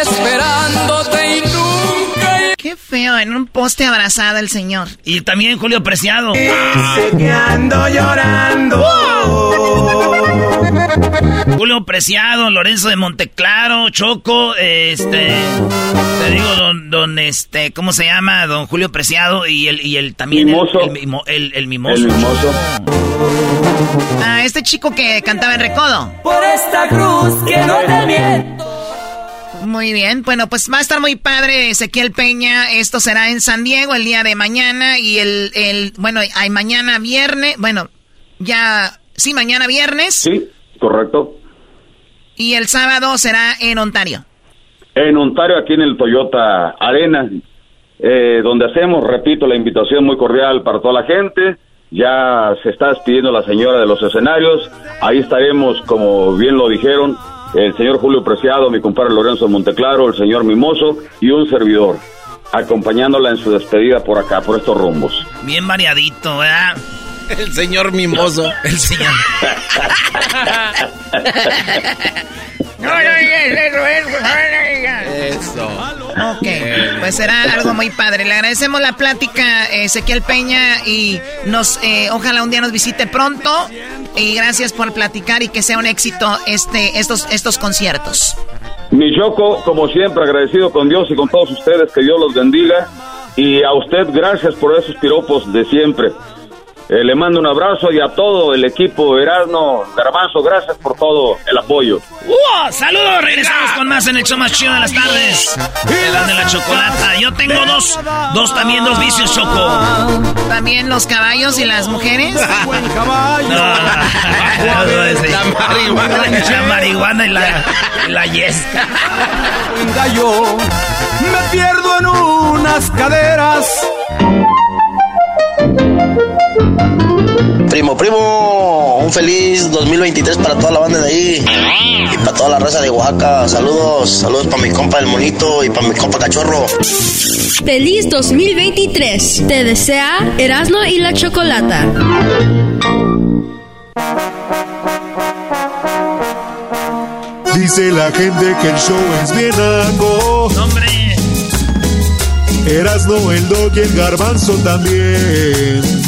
esperándote y nunca. Qué feo, en un poste abrazado el señor. Y también Julio Preciado. que ando llorando. Julio Preciado, Lorenzo de Monteclaro, Choco, este, te digo, don, don, este, ¿cómo se llama? Don Julio Preciado y el, y el también el- Mimoso. El, mimo- el- el mimoso. El mimoso. Ah, este chico que cantaba en Recodo. Por esta cruz que no te miento. Muy bien, bueno, pues va a estar muy padre Ezequiel Peña. Esto será en San Diego el día de mañana y el, el bueno, hay mañana viernes, bueno, ya, sí, mañana viernes Sí, correcto. y el sábado será en Ontario. En Ontario, aquí en el Toyota Arena, eh, donde hacemos, repito, la invitación muy cordial para toda la gente. Ya se está despidiendo la señora de los escenarios. Ahí estaremos, como bien lo dijeron, el señor Julio Preciado, mi compadre Lorenzo Monteclaro, el señor Mimoso y un servidor, acompañándola en su despedida por acá, por estos rumbos. Bien variadito, ¿verdad? El señor Mimoso. El señor. No, no eso, Ok, pues será algo muy padre. Le agradecemos la plática, Ezequiel Peña, y nos, eh, ojalá un día nos visite pronto. Y gracias por platicar y que sea un éxito este, estos, estos conciertos. Mi Choco, como siempre, agradecido con Dios y con todos ustedes, que Dios los bendiga. Y a usted, gracias por esos piropos de siempre. Eh, le mando un abrazo y a todo el equipo Erasmo Garbanzo, gracias por todo el apoyo. ¡Saludos! Regresamos con más en el show más chido de las tardes. El de la chocolata. Yo tengo dos, dos también, dos vicios, Choco. ¿También los caballos y las mujeres? No, la marihuana. La marihuana y la, la yesca. me pierdo en unas caderas Primo, primo, un feliz 2023 para toda la banda de ahí y para toda la raza de Oaxaca. Saludos, saludos para mi compa el monito y para mi compa cachorro. Feliz 2023. Te desea Erasmo y la Chocolata. Dice la gente que el show es bien algo. ¡Hombre! Erasno, el dog y el garbanzo también.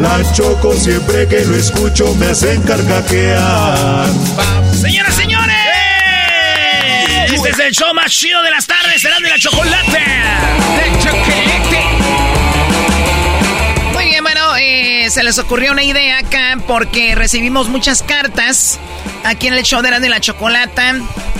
la choco siempre que lo escucho me hacen carcaquear. Señoras, señores, este es el show más chido de las tardes, será de la chocolate. Muy bien, bueno, eh, se les ocurrió una idea acá porque recibimos muchas cartas aquí en el show de la chocolata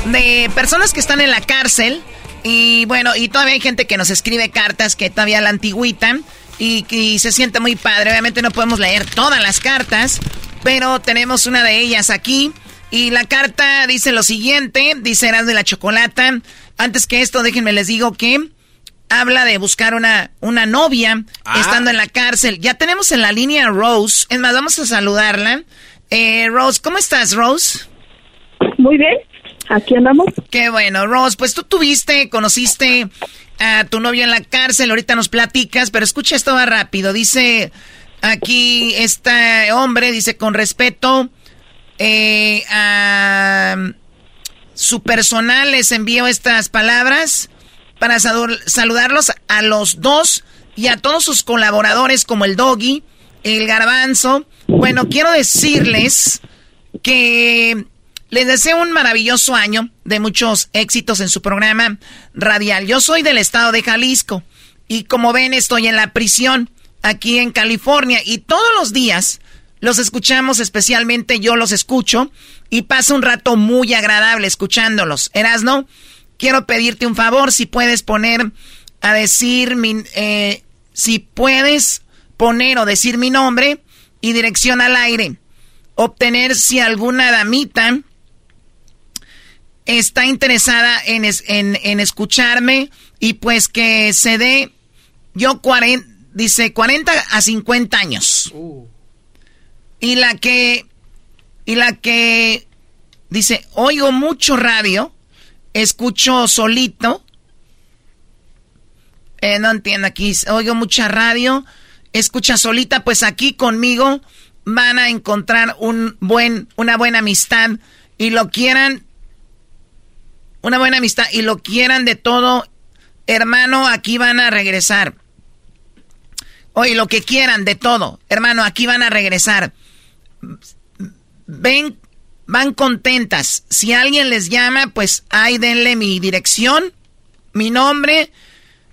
de personas que están en la cárcel y bueno, y todavía hay gente que nos escribe cartas que todavía la antigüita y, que se siente muy padre. Obviamente no podemos leer todas las cartas, pero tenemos una de ellas aquí. Y la carta dice lo siguiente, dice Eras de la Chocolata. Antes que esto, déjenme les digo que habla de buscar una, una novia ah. estando en la cárcel. Ya tenemos en la línea Rose. Es más, vamos a saludarla. Eh, Rose, ¿cómo estás, Rose? Muy bien. Aquí andamos. Qué bueno, Rose. Pues tú tuviste, conociste a tu novio en la cárcel, ahorita nos platicas, pero escucha esto va rápido. Dice aquí este hombre, dice con respeto eh, a su personal, les envío estas palabras para saludarlos a los dos y a todos sus colaboradores como el Doggy, el Garbanzo. Bueno, quiero decirles que les deseo un maravilloso año de muchos éxitos en su programa radial. Yo soy del estado de Jalisco y como ven estoy en la prisión aquí en California y todos los días los escuchamos, especialmente yo los escucho y paso un rato muy agradable escuchándolos. Erasno, quiero pedirte un favor si puedes poner a decir mi, eh, si puedes poner o decir mi nombre y dirección al aire. Obtener si alguna damita está interesada en, en, escucharme y pues que se dé, yo 40, dice 40 a 50 años. Uh. Y la que, y la que dice, oigo mucho radio, escucho solito. Eh, no entiendo aquí, oigo mucha radio, escucha solita, pues aquí conmigo van a encontrar un buen, una buena amistad y lo quieran una buena amistad y lo quieran de todo, hermano, aquí van a regresar. Oye, lo que quieran de todo, hermano, aquí van a regresar. Ven, van contentas. Si alguien les llama, pues ahí denle mi dirección, mi nombre,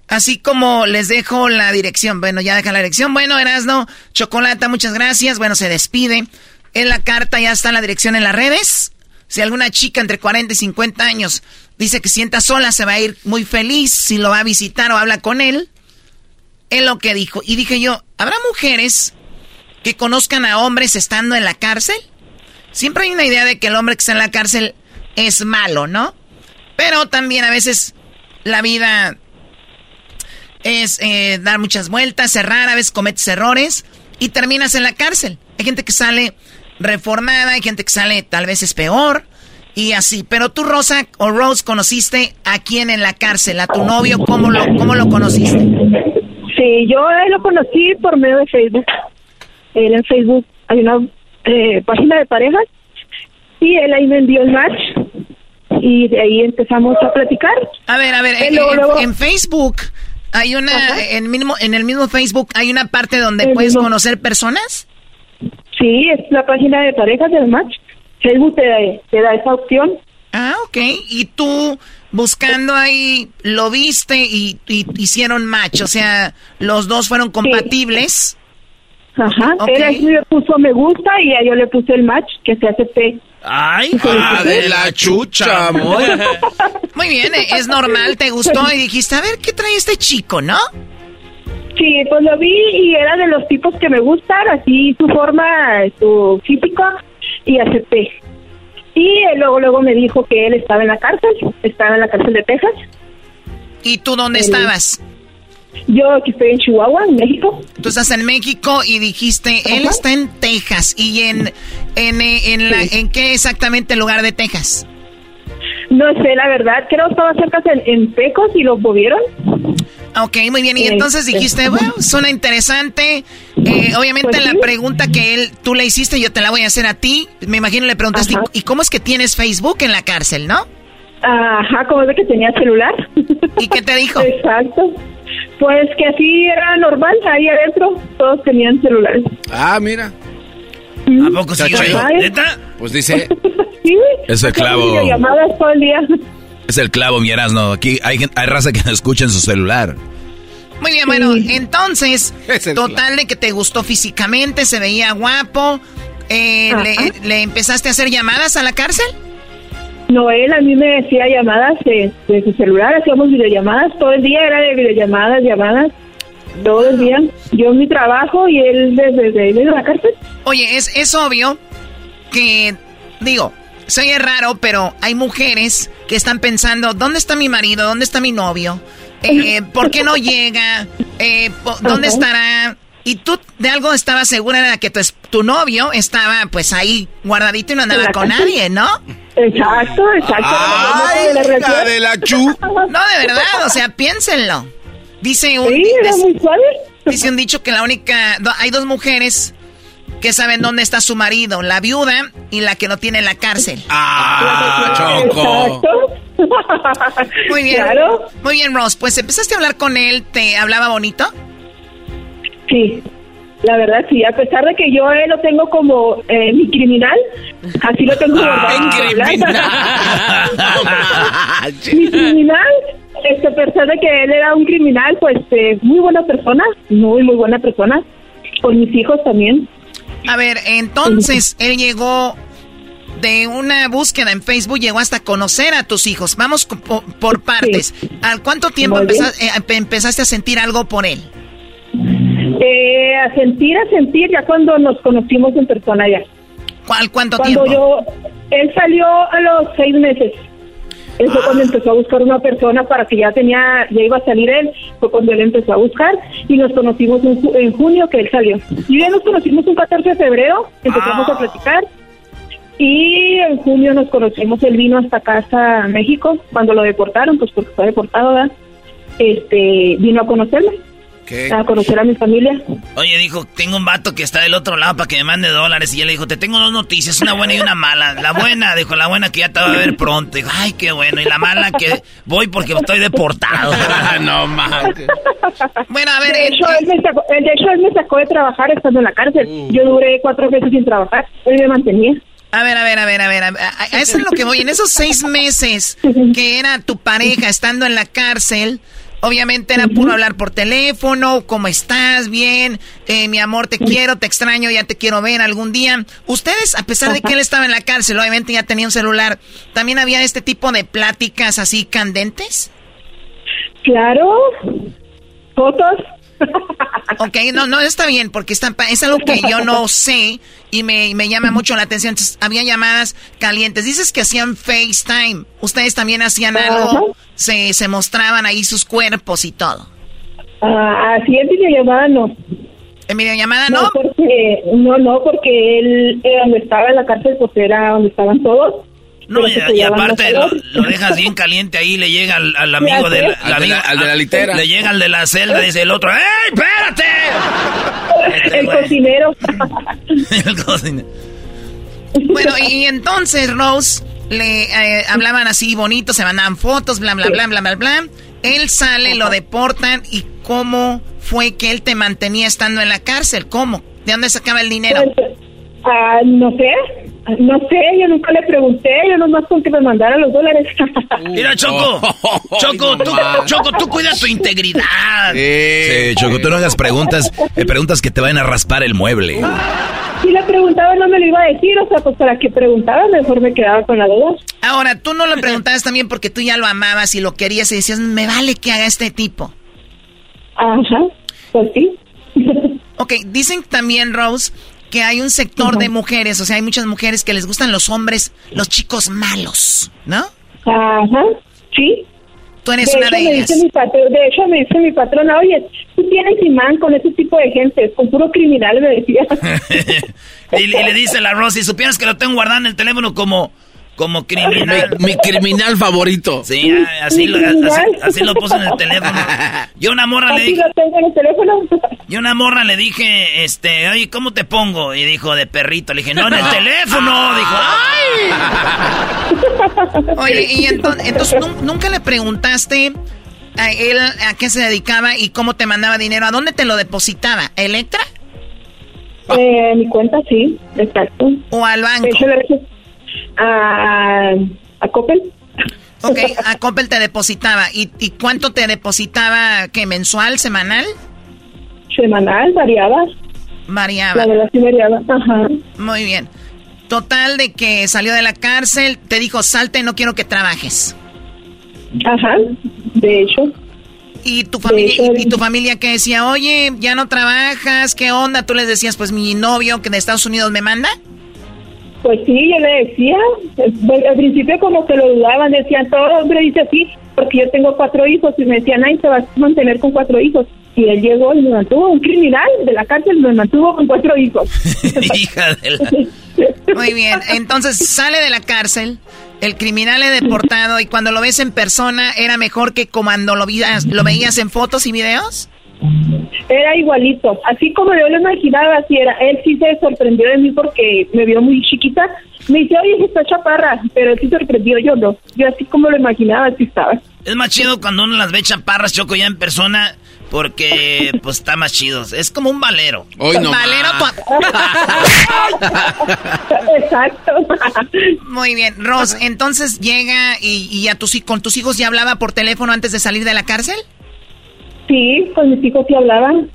así como les dejo la dirección. Bueno, ya deja la dirección. Bueno, Erasno, Chocolata, muchas gracias. Bueno, se despide. en la carta, ya está la dirección en las redes. Si alguna chica entre 40 y 50 años dice que sienta sola, se va a ir muy feliz si lo va a visitar o habla con él. Es lo que dijo. Y dije yo, ¿habrá mujeres que conozcan a hombres estando en la cárcel? Siempre hay una idea de que el hombre que está en la cárcel es malo, ¿no? Pero también a veces la vida es eh, dar muchas vueltas, cerrar, a veces cometes errores y terminas en la cárcel. Hay gente que sale reformada, hay gente que sale tal vez es peor y así. Pero tú, Rosa o Rose, conociste a quién en la cárcel, a tu novio, ¿cómo lo, cómo lo conociste? Sí, yo lo conocí por medio de Facebook. Él en Facebook hay una eh, página de parejas y él ahí me envió el match y de ahí empezamos a platicar. A ver, a ver, en, Facebook hay una, en, mismo, en el mismo Facebook hay una parte donde puedes conocer personas. Sí, es la página de parejas del match. Facebook te da, te da esa opción. Ah, ok. Y tú buscando ahí lo viste y, hicieron match, o sea, los dos fueron compatibles. Ajá, él me puso me gusta y a yo le puse el match que se hace P. Ay, ah, de la chucha, amor. Muy bien, eh, es normal, te gustó y dijiste, a ver, ¿qué trae este chico, no? Sí, pues lo vi y era de los tipos que me gustan, así su forma, su físico, y acepté. Y luego luego me dijo que él estaba en la cárcel, estaba en la cárcel de Texas. ¿Y tú dónde estabas? Yo aquí estoy en Chihuahua, en México. Tú estás en México y dijiste, él está en Texas. ¿Y en, en, en, la, en qué exactamente lugar de Texas? No sé, la verdad, creo que estaba cerca en, en Pecos y lo movieron. Ok, muy bien. Y este, entonces dijiste, bueno, suena interesante. Eh, obviamente pues la pregunta que él, tú le hiciste, yo te la voy a hacer a ti. Me imagino le preguntaste, ¿y cómo es que tienes Facebook en la cárcel, no? Ajá, ¿cómo es de que tenía celular? ¿Y qué te dijo? Exacto. Pues que así era normal, ahí adentro todos tenían celulares. Ah, mira. ¿A poco sí? ¿Neta? Pues dice... sí, es el clavo. llamadas todo el día. Es el clavo, mi no. Aquí hay, hay raza que no escucha en su celular. Muy bien, bueno, entonces, total de que te gustó físicamente, se veía guapo. Eh, le, empezaste a hacer llamadas a la cárcel? No, él a mí me decía llamadas de, su celular, hacíamos videollamadas, todo el día era de videollamadas, llamadas, todo el día. Yo en mi trabajo y él desde, desde, la cárcel. Oye, es, es obvio que, digo, soy raro, pero hay mujeres que están pensando, ¿dónde está mi marido? ¿Dónde está mi novio? Eh, ¿Por qué no llega? Eh, ¿Dónde estará? Y tú de algo estabas segura de que tu, tu novio estaba pues ahí guardadito y no andaba con nadie, ¿no? Exacto, exacto. Ay, de la chu. No, de verdad, o sea, piénsenlo. Dice un, dice un dicho que la única, hay dos mujeres que saben dónde está su marido, la viuda y la que no tiene la cárcel. Ah, Choco. Muy bien. Muy bien, Ross. Pues empezaste a hablar con él, ¿te hablaba bonito? Sí. La verdad, sí, a pesar de que yo lo tengo como eh, mi criminal, así lo tengo ah, criminal. mi criminal, este, a pesar de que él era un criminal, pues eh, muy buena persona, muy, muy buena persona, con mis hijos también. A ver, entonces él llegó de una búsqueda en Facebook, llegó hasta conocer a tus hijos. Vamos por, partes. ¿Al cuánto tiempo eh, empezaste, a sentir algo por él? Eh, a sentir, a sentir, ya cuando nos conocimos en persona ya. ¿Cuál, cuánto cuando tiempo? Yo, él salió a los seis meses. Eso fue cuando empezó a buscar una persona para que ya tenía, ya iba a salir él, fue cuando él empezó a buscar y nos conocimos en, junio que él salió. Y ya nos conocimos un 14 de febrero, empezamos a ah. platicar y en junio nos conocimos, él vino hasta casa México cuando lo deportaron, pues porque fue deportado, ¿verdad? Este, vino a conocerme. A conocer a mi familia. Oye, dijo, tengo un vato que está del otro lado para que me mande dólares. Y él le dijo, te tengo dos noticias, una buena y una mala. La buena, dijo, la buena que ya te va a ver pronto. Dijo, ay, qué bueno. Y la mala que voy porque estoy deportado. no mames. Bueno, a ver. De hecho, él me sacó, de hecho, él me sacó de trabajar estando en la cárcel. Uh. Yo duré cuatro meses sin trabajar. Él me mantenía. A ver, a ver, a ver, a ver, a, eso es lo que voy. En esos seis meses que era tu pareja estando en la cárcel, Obviamente era puro hablar por teléfono, ¿cómo estás? Bien, eh, mi amor, te quiero, te extraño, ya te quiero ver algún día. Ustedes, a pesar de que él estaba en la cárcel, obviamente ya tenía un celular, ¿también había este tipo de pláticas así candentes? Claro, fotos. Ok, no, no, está bien, porque está, es algo que yo no sé y me, me llama mucho la atención. Entonces, había llamadas calientes. Dices que hacían FaceTime. ¿Ustedes también hacían algo? Se, se mostraban ahí sus cuerpos y todo. Ah, así en videollamada no. ¿En videollamada no? No, porque, no, no, porque él eh, donde estaba en la cárcel, pues era donde estaban todos. No, y, aparte lo, lo dejas bien caliente ahí, le llega al, al amigo de la, Al de la- al de la litera. Le llega al de la celda, dice el otro, ¡Ey, espérate! El cocinero. El cocinero. Bueno, y entonces, Rose, le eh, hablaban así bonito, se mandaban fotos, bla, bla, bla, bla, bla, bla. Él sale, lo deportan y cómo fue que él te mantenía estando en la cárcel, ¿cómo? ¿De dónde sacaba el dinero? Pues, ah, no sé, no sé, yo nunca le pregunté, yo nomás con que me mandara los dólares. Mira, Choco, Choco, tú, Choco, tú cuida tu integridad. Sí, Choco, tú no hagas preguntas, eh, preguntas que te vayan a raspar el mueble. Si le preguntaba no me lo iba a decir, o sea, pues para que preguntara mejor me quedaba con la duda. Ahora, tú no lo preguntabas también porque tú ya lo amabas y lo querías y decías, me vale que haga este tipo. Ajá, pues sí. Ok, dicen también, Rose, que hay un sector de mujeres, o sea, hay muchas mujeres que les gustan los hombres, los chicos malos, ¿no? Ajá, sí. Tú eres de una de ellas. Dice mi patro- de hecho, me dice mi patrona, oye, tú tienes imán con ese tipo de gente, con puro criminal, me decía. Y, y le dice la Rose, si supieras que lo tengo guardado en el teléfono como, como criminal. Mi, mi criminal favorito. Sí, así lo, así, así lo puse en el teléfono. Yo a una morra le dije, lo tengo en el teléfono. yo una morra le dije, este, oye, ¿cómo te pongo? Y dijo, de perrito. Le dije, no, en el teléfono. Dijo, ¡ay! Oye, y entonces, entonces ¿nun- nunca le preguntaste a él a qué se dedicaba y cómo te mandaba dinero, a dónde te lo depositaba, ¿A ¿Electra Eh, mi cuenta, sí, exacto. o al banco? A, a Coppel. Ok, a Coppel te depositaba. ¿Y, y cuánto te depositaba? ¿Qué, mensual, semanal? Semanal, variaba. Variaba. La verdad sí variaba. Ajá. Muy bien. Total de que salió de la cárcel, te dijo, salte, no quiero que trabajes. Ajá, de hecho. ¿Y tu familia, hecho, y, y tu familia que decía, oye, ya no trabajas, qué onda? Tú les decías, pues mi novio que de Estados Unidos me manda. Pues sí, yo le decía, al al principio como que lo dudaban, decían, todo hombre dice así, porque yo tengo cuatro hijos, y me decían, ay, te vas a mantener con cuatro hijos. Y él llegó y me mantuvo, un criminal de la cárcel me mantuvo con cuatro hijos. Hija de la... Muy bien, entonces sale de la cárcel, el criminal es deportado y cuando lo ves en persona, ¿era mejor que cuando lo, veías, lo veías en fotos y videos? Era igualito, así como yo lo imaginaba, así era. Él sí se sorprendió de mí porque me vio muy chiquita. Me dice, oye, está chaparra, pero él sí sorprendió, yo no. Yo así como lo imaginaba, así estaba. Es más chido cuando uno las ve chaparras, Choco, ya en persona, porque pues está más chido. Es como un valero. Hoy no Valero. Exacto. Muy bien, Ros, entonces llega y, y a tus, con tus hijos ya hablaba por teléfono antes de salir de la cárcel. Sí, con mis hijos sí hablaban.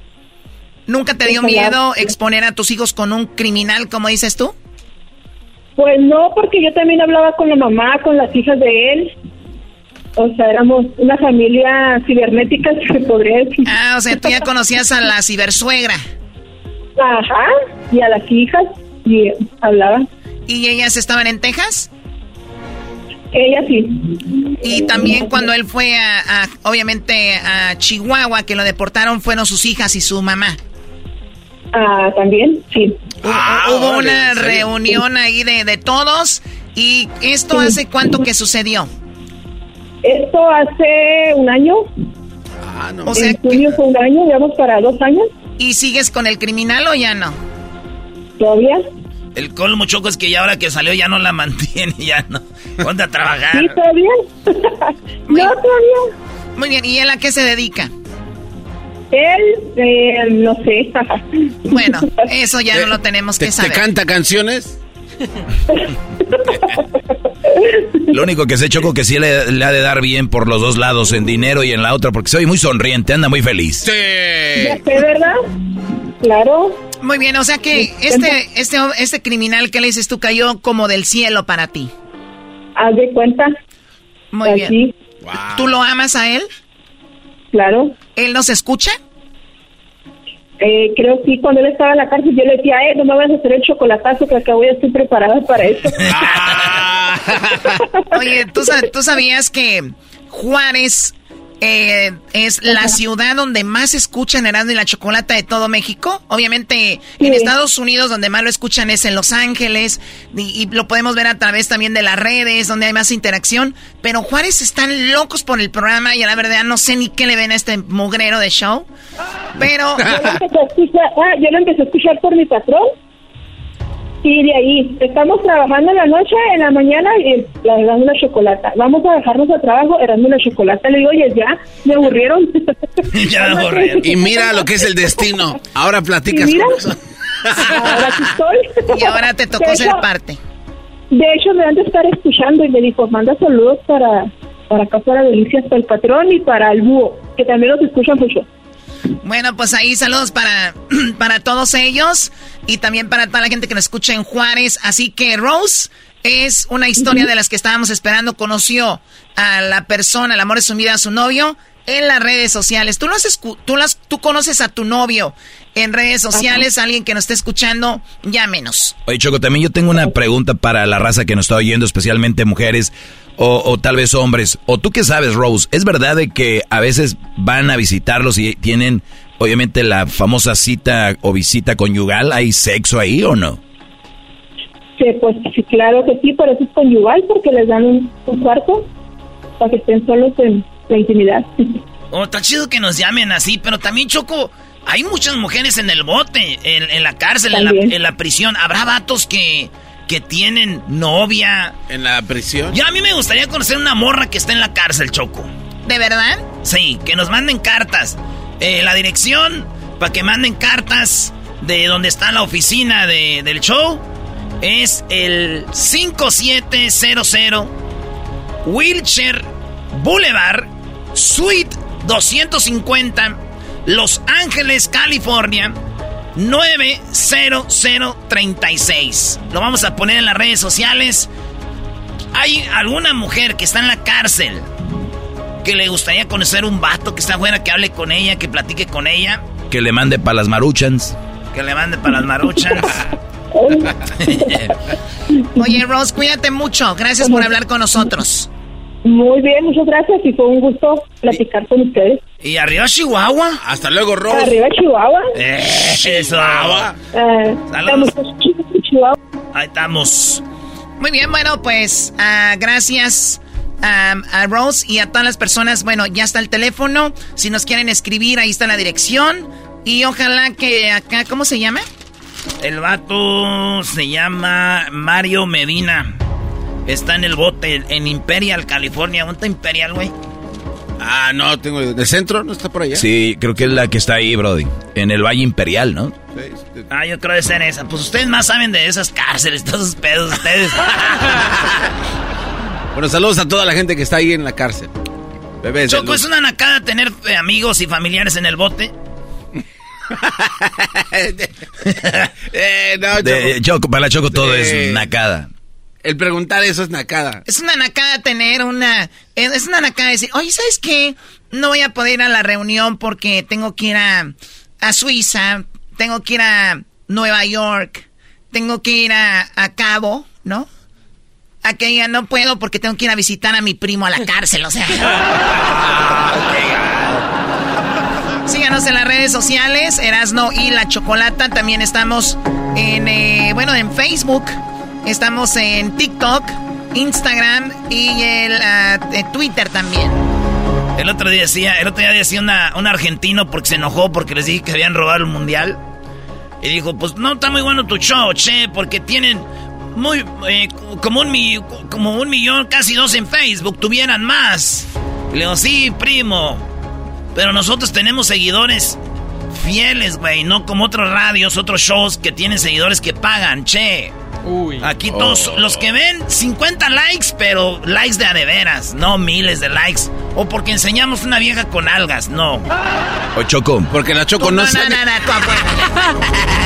¿Nunca te dio miedo exponer a tus hijos con un criminal, como dices tú? Pues no, porque yo también hablaba con la mamá, con las hijas de él. O sea, éramos una familia cibernética, se podría decir. Ah, o sea, tú ya conocías a la cibersuegra. Ajá, y a las hijas, y eh, hablaba. ¿Y ellas estaban en Texas? Ella sí. Y también cuando él fue a, a, obviamente, a Chihuahua, que lo deportaron, fueron sus hijas y su mamá. Ah, también, sí. Hubo- Hubo una reunión ahí de, de todos. ¿Y esto hace cuánto que sucedió? Esto hace un año. Ah, no. O sea, en junio fue un año, digamos, para dos años. ¿y sigues con el criminal o ya no? Todavía. El colmo, Choco, es que ya ahora que salió ya no la mantiene, ya no. Ponte a trabajar. Sí, todavía. no, todavía. Muy bien, ¿y él a qué se dedica? Él, eh, no sé. Bueno, eso ya no lo tenemos ¿Te, que te saber. canta canciones? Lo único que sé, Choco, que sí le, le, ha de dar bien por los dos lados, en dinero y en la otra, porque soy muy sonriente, anda muy feliz. Sí. Ya sé, ¿verdad? Claro. Muy bien, o sea que este, este, este criminal que le dices tú cayó como del cielo para ti. Haz de cuenta. Muy bien. ¿Tú lo amas a él? Claro. ¿Él nos escucha? Eh, creo que cuando él estaba en la cárcel yo le decía, eh, no me vas a hacer el chocolatazo que acabo ya estoy preparada para eso. Oye, ¿tú, ¿tú sabías que Juárez eh, es la ciudad donde más escuchan Erasmo y la Chocolata de todo México. Obviamente en Estados Unidos donde más lo escuchan es en Los Ángeles y, lo podemos ver a través también de las redes donde hay más interacción. Pero Juárez están locos por el programa y a la verdad no sé ni qué le ven a este mugrero de show. Pero... Yo lo empecé a escuchar, ah, yo lo empecé a escuchar por mi patrón Sí, de ahí. Estamos trabajando en la noche, en la mañana, y la de la chocolata. Vamos a dejarnos a trabajo, erando la chocolata. Le digo, oye, ya, me aburrieron. ya me aburrieron. y mira lo que es el destino. Ahora platicas con eso. ahora estoy. Y ahora te tocó ser parte. De hecho, me han de estar escuchando y me dijo, manda saludos para, para acá, para Delicias, para el patrón y para el búho, que también los escuchan mucho. Bueno, pues ahí saludos para, para todos ellos y también para toda la gente que nos escucha en Juárez. Así que Rose es una historia de las que estábamos esperando. Conoció a la persona, el amor de su vida, a su novio, en las redes sociales. ¿Tú, has tú, las, tú conoces a tu novio en redes sociales, alguien que nos esté escuchando, ya menos. Oye, Choco, también yo tengo una pregunta para la raza que nos está oyendo, especialmente mujeres o, tal vez hombres. O tú qué sabes, Rose, ¿es verdad de que a veces van a visitarlos y tienen, obviamente, la famosa cita o visita conyugal? ¿Hay sexo ahí o no? Sí, pues sí, claro que sí, pero eso es conyugal porque les dan un, un cuarto para que estén solos en la intimidad. Oh, está chido que nos llamen así, pero también, Choco, hay muchas mujeres en el bote, en, la cárcel, en la, en la, prisión. Habrá vatos que, que tienen novia. ¿En la prisión? Ya a mí me gustaría conocer una morra que está en la cárcel, Choco. ¿De verdad? Sí, que nos manden cartas. Eh, la dirección para que manden cartas de donde está la oficina de, del show es el 5700 Wheelchair Boulevard, Suite 250, Los Ángeles, California. 90036. Lo vamos a poner en las redes sociales. ¿Hay alguna mujer que está en la cárcel que le gustaría conocer un vato que está afuera, que hable con ella, que platique con ella? Que le mande para las maruchans. Que le mande para las maruchans. Oye, Rose, cuídate mucho. Gracias por hablar con nosotros. Muy bien, muchas gracias y fue un gusto platicar con ustedes. ¿Y arriba Chihuahua? Hasta luego, Rose. Arriba Chihuahua. Eh, Chihuahua. Eh, Chihuahua. Ahí estamos. Muy bien, bueno, pues uh, gracias um, a Rose y a todas las personas. Bueno, ya está el teléfono. Si nos quieren escribir, ahí está la dirección. Y ojalá que acá, ¿cómo se llama? El vato se llama Mario Medina. Está en el bote en Imperial, California. ¿Dónde está Imperial, güey? Ah, no, tengo. ¿De centro? ¿No está por allá? Sí, creo que es la que está ahí, Brody. En el Valle Imperial, ¿no? Ah, yo creo que está en esa. Pues ustedes más saben de esas cárceles, todos esos pedos, ustedes. bueno, saludos a toda la gente que está ahí en la cárcel. Bebés, Choco, ¿es una nacada tener eh, amigos y familiares en el bote? eh, no, Choco. para la Choco todo es nacada. El preguntar eso es nacada. Es una nacada tener una... Es una nacada decir, oye, ¿sabes qué? No voy a poder ir a la reunión porque tengo que ir a, a Suiza, tengo que ir a Nueva York, tengo que ir a, Cabo, ¿no? A que diga, no puedo porque tengo que ir a visitar a mi primo a la cárcel, o sea. Síganos en las redes sociales, Erasno y la Chocolata. También estamos en, eh, bueno, en Facebook. Estamos en TikTok, Instagram y el ah, Twitter también. El otro día decía, el otro día decía un argentino porque se enojó porque les dije que habían robado el mundial. Y dijo, pues no está muy bueno tu show, che, porque tienen muy eh, como un como un millón, casi dos en Facebook, tuvieran más. le digo, sí, primo. Pero nosotros tenemos seguidores fieles, güey, no como otros radios, otros shows que tienen seguidores que pagan, che. Aquí todos Oh. los que ven 50 likes, pero likes de a de veras, no miles de likes. O porque enseñamos una vieja con algas, no. O Choco. Porque la Choco no, no, sabe. no, no, no,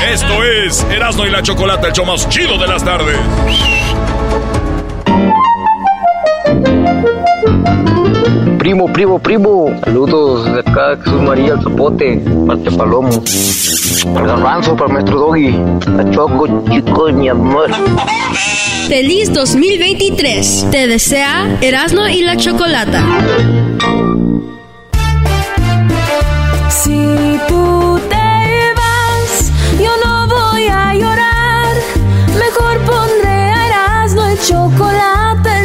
Esto es Erasmo y la Chocolata, el show más chido de las tardes. Primo, primo, primo. Saludos de acá, Jesús María, el Zapote, parte Palomo. El garbanzo para el maestro Doggy. La Choco, chico, mi amor. Feliz 2023. Te desea Erasmo y la Chocolata. Si tú te vas, yo no voy a llorar. Mejor pondré a Erasmo el chocolate,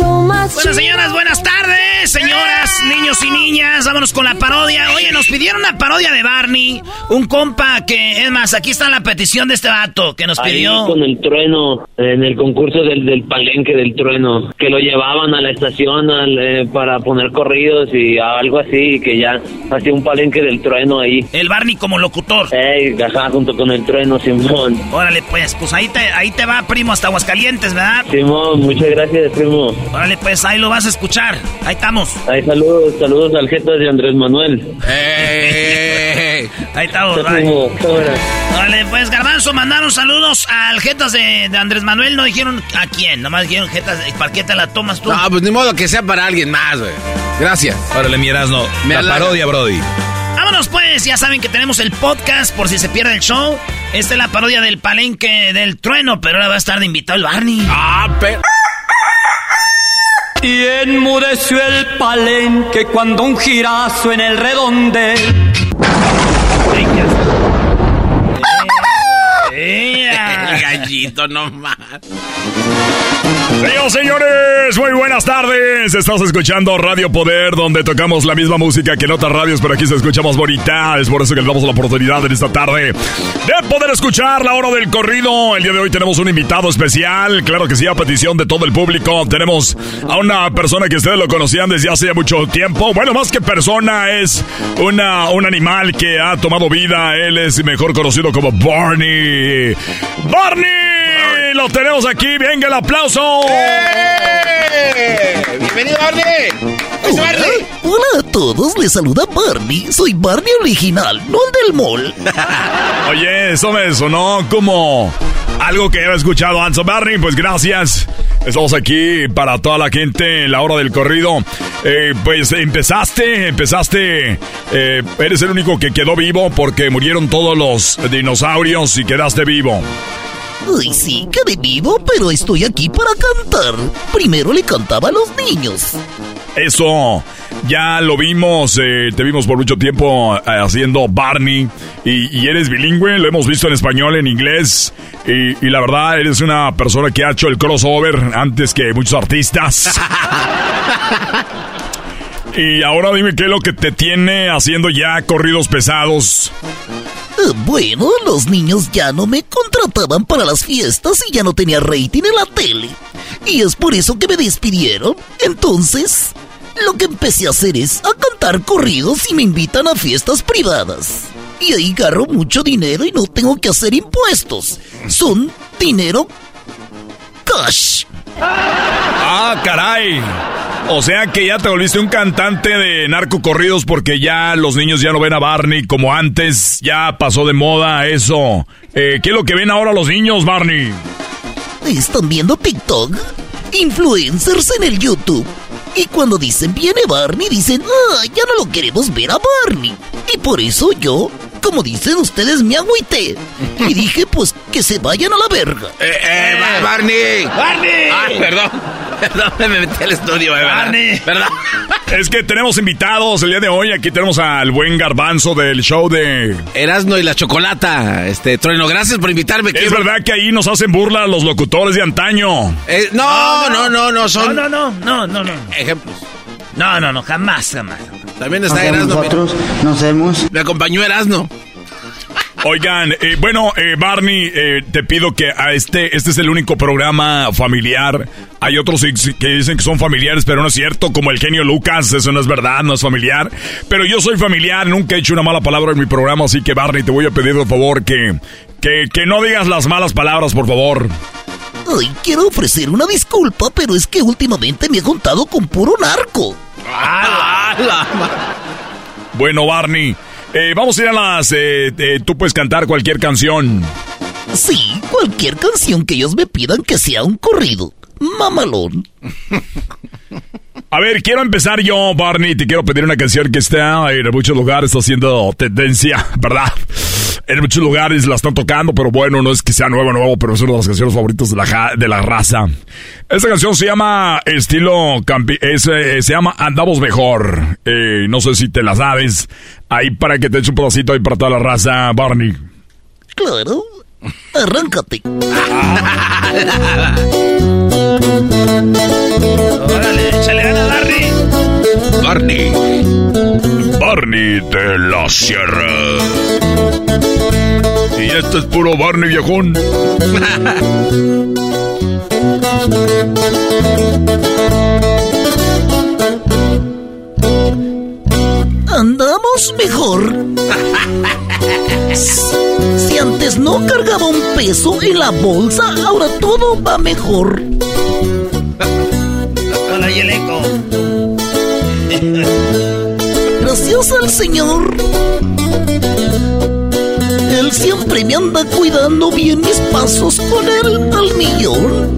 Bueno, señoras, buenas tardes. Señoras, niños y niñas, vámonos con la parodia. Oye, nos pidieron una parodia de Barney. Un compa que, es más, aquí está la petición de este vato que nos Ahí pidió. con el trueno, en el concurso del, del palenque del trueno, que lo llevaban a la estación al, eh, para poner corridos y algo así, que ya hacía un palenque del trueno ahí. El Barney como locutor. Ey, ajá, junto con el trueno, Simón. Órale, pues, pues ahí te, ahí te va, primo, hasta Aguascalientes, ¿verdad? Simón, muchas gracias, primo. Órale, pues, ahí lo vas a escuchar. Ahí estamos. Ahí saludos, saludos al jefe de Andrés Manuel. Ahí estamos. Órale, pues, Garbanzo, mandaron saludos al jetas de, de Andrés Manuel. No dijeron a quién, nomás dijeron jetas. ¿Para qué te la tomas tú? No, pues ni modo que sea para alguien más, güey. Gracias. Órale, mi Erasmo. Me La parodia, Brody. Vámonos pues, ya saben que tenemos el podcast por si se pierde el show. Esta es la parodia del palenque del trueno, pero ahora va a estar de invitado el Barney. Ah, pero... Y enmudeció el palenque cuando un girazo en el redonde. El gallito nomás. Señoras señores, muy buenas tardes. Estás escuchando Radio Poder, donde tocamos la misma música que en otras radios, pero aquí se escucha más bonita. Es por eso que les damos la oportunidad en esta tarde de poder escuchar la hora del corrido. El día de hoy tenemos un invitado especial, claro que sí, a petición de todo el público. Tenemos a una persona que ustedes lo conocían desde hace mucho tiempo. Bueno, más que persona, es una, un animal que ha tomado vida. Él es mejor conocido como Barney. ¡Barney! Lo tenemos aquí, venga el aplauso. ¡Bienvenido, Barney! Hola, hola a todos, les saluda Barney. Soy Barney original, no el del mall. Oye, eso me sonó como algo que he escuchado antes. Barney, pues gracias. Estamos aquí para toda la gente en la hora del corrido. Eh, pues empezaste, empezaste. eh, eres el único que quedó vivo porque murieron todos los dinosaurios y quedaste vivo. Ay, sí, quedé vivo, pero estoy aquí para cantar. Primero le cantaba a los niños. Eso, ya lo vimos, eh, te vimos por mucho tiempo eh, haciendo Barney y, y eres bilingüe, lo hemos visto en español, en inglés y, y la verdad eres una persona que ha hecho el crossover antes que muchos artistas. y ahora dime qué es lo que te tiene haciendo ya corridos pesados. Eh, Bueno, los niños ya no me contrataban para las fiestas y ya no tenía rating en la tele. Y es por eso que me despidieron. Entonces, lo que empecé a hacer es a cantar corridos y me invitan a fiestas privadas. Y ahí agarro mucho dinero y no tengo que hacer impuestos. Son dinero cash. Ah, caray. O sea que ya te volviste un cantante de narcocorridos porque ya los niños ya no ven a Barney como antes, ya pasó de moda eso. Eh, ¿Qué es lo que ven ahora los niños, Barney? ¿Están viendo TikTok? Influencers en el YouTube. Y cuando dicen viene Barney, dicen, ah, ya no lo queremos ver a Barney. Y por eso yo, como dicen ustedes, me agüité. Y dije, pues que se vayan a la verga. Eh, eh, Ba- Barney. ¡Barney! Ah, perdón. Perdón, me metí al estudio, eh, ¿verdad? Barney. ¿Verdad? Es que tenemos invitados el día de hoy. Aquí tenemos al buen garbanzo del show de... Erasno y la chocolata. Este, Trueno, gracias por invitarme. Es verdad que ahí nos hacen burla los locutores de antaño. Eh, no, no, no, no, son No, no, no, no, no, no. ejemplos. No, no, no, jamás, jamás. También está Erasmo. Nosotros nos hemos... Me acompañó Erasmo. Oigan, eh, bueno, eh, Barney, eh, te pido que a este, este es el único programa familiar. Hay otros que dicen que son familiares, pero no es cierto, como el genio Lucas, eso no es verdad, no es familiar. Pero yo soy familiar, nunca he hecho una mala palabra en mi programa, así que Barney, te voy a pedir por favor que, que, que no digas las malas palabras, por favor. Ay, quiero ofrecer una disculpa, pero es que últimamente me he juntado con puro narco. Bueno, Barney, eh, vamos a ir a las... eh, eh, tú puedes cantar cualquier canción. Sí, cualquier canción que ellos me pidan que sea un corrido. Mamalón. A ver, quiero empezar yo, Barney. Te quiero pedir una canción que está en muchos lugares haciendo tendencia, ¿verdad? En muchos lugares la están tocando, pero bueno, no es que sea nuevo, nuevo, pero es una de las canciones favoritas de la, de la raza. Esta canción se llama estilo es, eh, se llama Andamos Mejor. Eh, no sé si te la sabes. Ahí para que te eche un pedacito ahí para toda la raza, Barney. Claro. Arráncate. Órale, Barney. Barney. Barney de la Sierra. Y este es puro Barney viejón. Andamos mejor. Si antes no cargaba un peso en la bolsa, ahora todo va mejor. Hola, y el eco. Gracias al Señor. Él siempre me anda cuidando bien mis pasos con él al millón.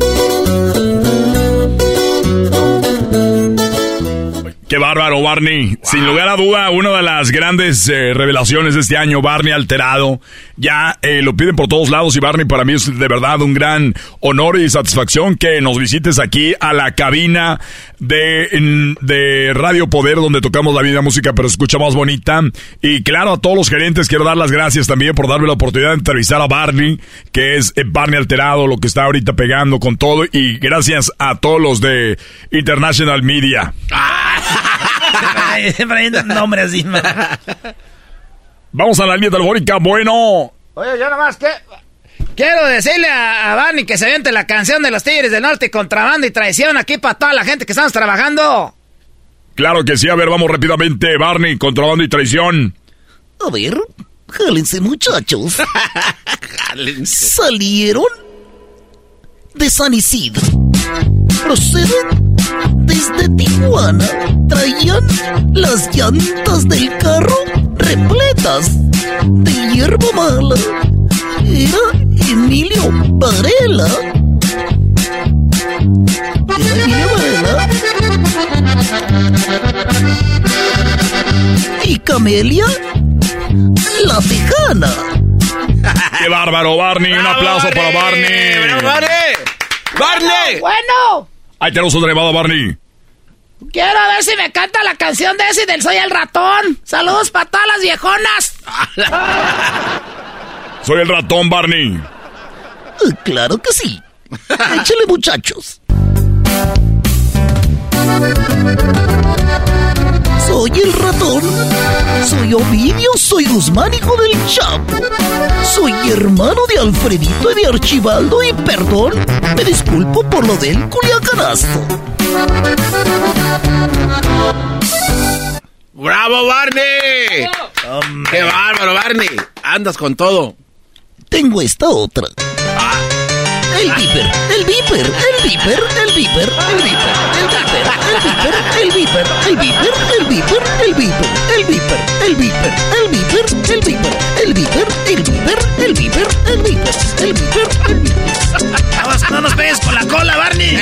Qué bárbaro, Barney. Sin lugar a duda, una de las grandes eh, revelaciones de este año, Barney alterado. Ya eh, lo piden por todos lados y Barney para mí es de verdad un gran honor y satisfacción que nos visites aquí a la cabina de, de Radio Poder donde tocamos la vida música pero escucha más bonita. Y claro, a todos los gerentes quiero dar las gracias también por darme la oportunidad de entrevistar a Barney, que es eh, Barney alterado, lo que está ahorita pegando con todo. Y gracias a todos los de International Media. Un nombre así, man. Vamos a la línea telefónica. Bueno, Oye, yo nomás que... Quiero decirle a, a Barney que se viente la canción de los Tigres del Norte, contrabando y traición aquí para toda la gente que estamos trabajando. claro que sí. A ver, vamos rápidamente. Barney, contrabando y traición. A ver, jálense muchachos. Salieron de San Isidro. Proceden desde Tijuana. Traían las llantas del carro repletas de hierba mala. Era Emilio Varela. Era Emilio Varela. Y Camelia la Tejana. ¡Qué bárbaro, Barney! Un aplauso para Barney. ¡Barney! Bueno, Ahí tenemos un llamado, Barney. quiero ver si me canta la canción de ese del Soy el Ratón. Saludos para todas las viejonas. Soy el ratón, Barney. Eh, Claro que sí. Échale, muchachos. Soy el ratón. Soy Ovidio, soy Guzmán, hijo del Chapo. Soy hermano de Alfredito y de Archibaldo y perdón, me disculpo por lo del culiacanazo. ¡Bravo, Barney! ¡Qué bárbaro, Barney! Andas con todo. Tengo esta otra. El viper, el viper, el viper, el viper, el viper, el viper, el viper, el viper, el viper, el viper, el viper, el viper, el viper, el viper, el viper, el viper, el viper, el viper, el viper, el viper. Aguas, no nos pegues con la cola, Barney.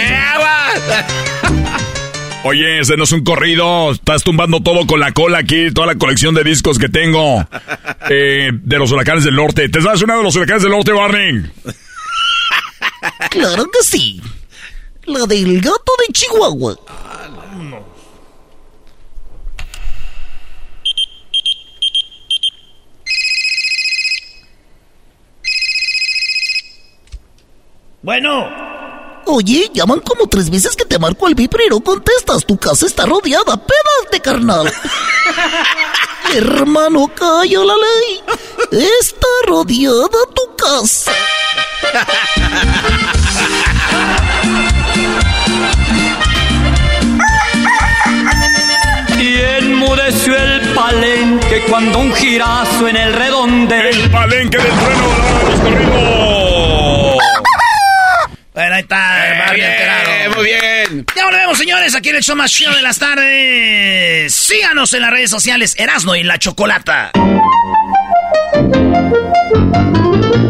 Oye, ese no es un corrido. Estás tumbando todo con la cola aquí, toda la colección de discos que tengo eh, de los huracanes del norte. ¿Te sabes una de los huracanes del norte, Barney? Claro que sí. La del gato de Chihuahua. Bueno. Oye, llaman como tres veces que te marco el viper y no contestas. Tu casa está rodeada. Pédate, carnal. Hermano, calla la ley. Está rodeada tu casa. Y enmudeció el palenque cuando un girazo en el redonde. El palenque del trueno corridos. Bueno, ahí está, bien, enterado. Muy bien. Ya volvemos, señores, aquí en el show más chido de las tardes. Síganos en las redes sociales, Erasno y la Chocolata.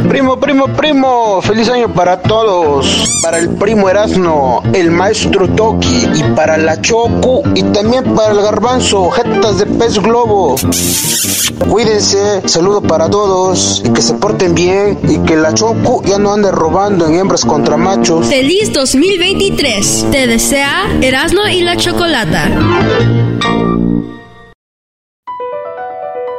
Primo, primo, primo, feliz año para todos. Para el primo Erasno, el maestro Toki y para la Choco y también para el garbanzo, jetas de pez globo. Cuídense, saludo para todos y que se porten bien y que la Choco ya no ande robando en hembras contra machos. Feliz 2023. Te desea Erasno y la Chocolata.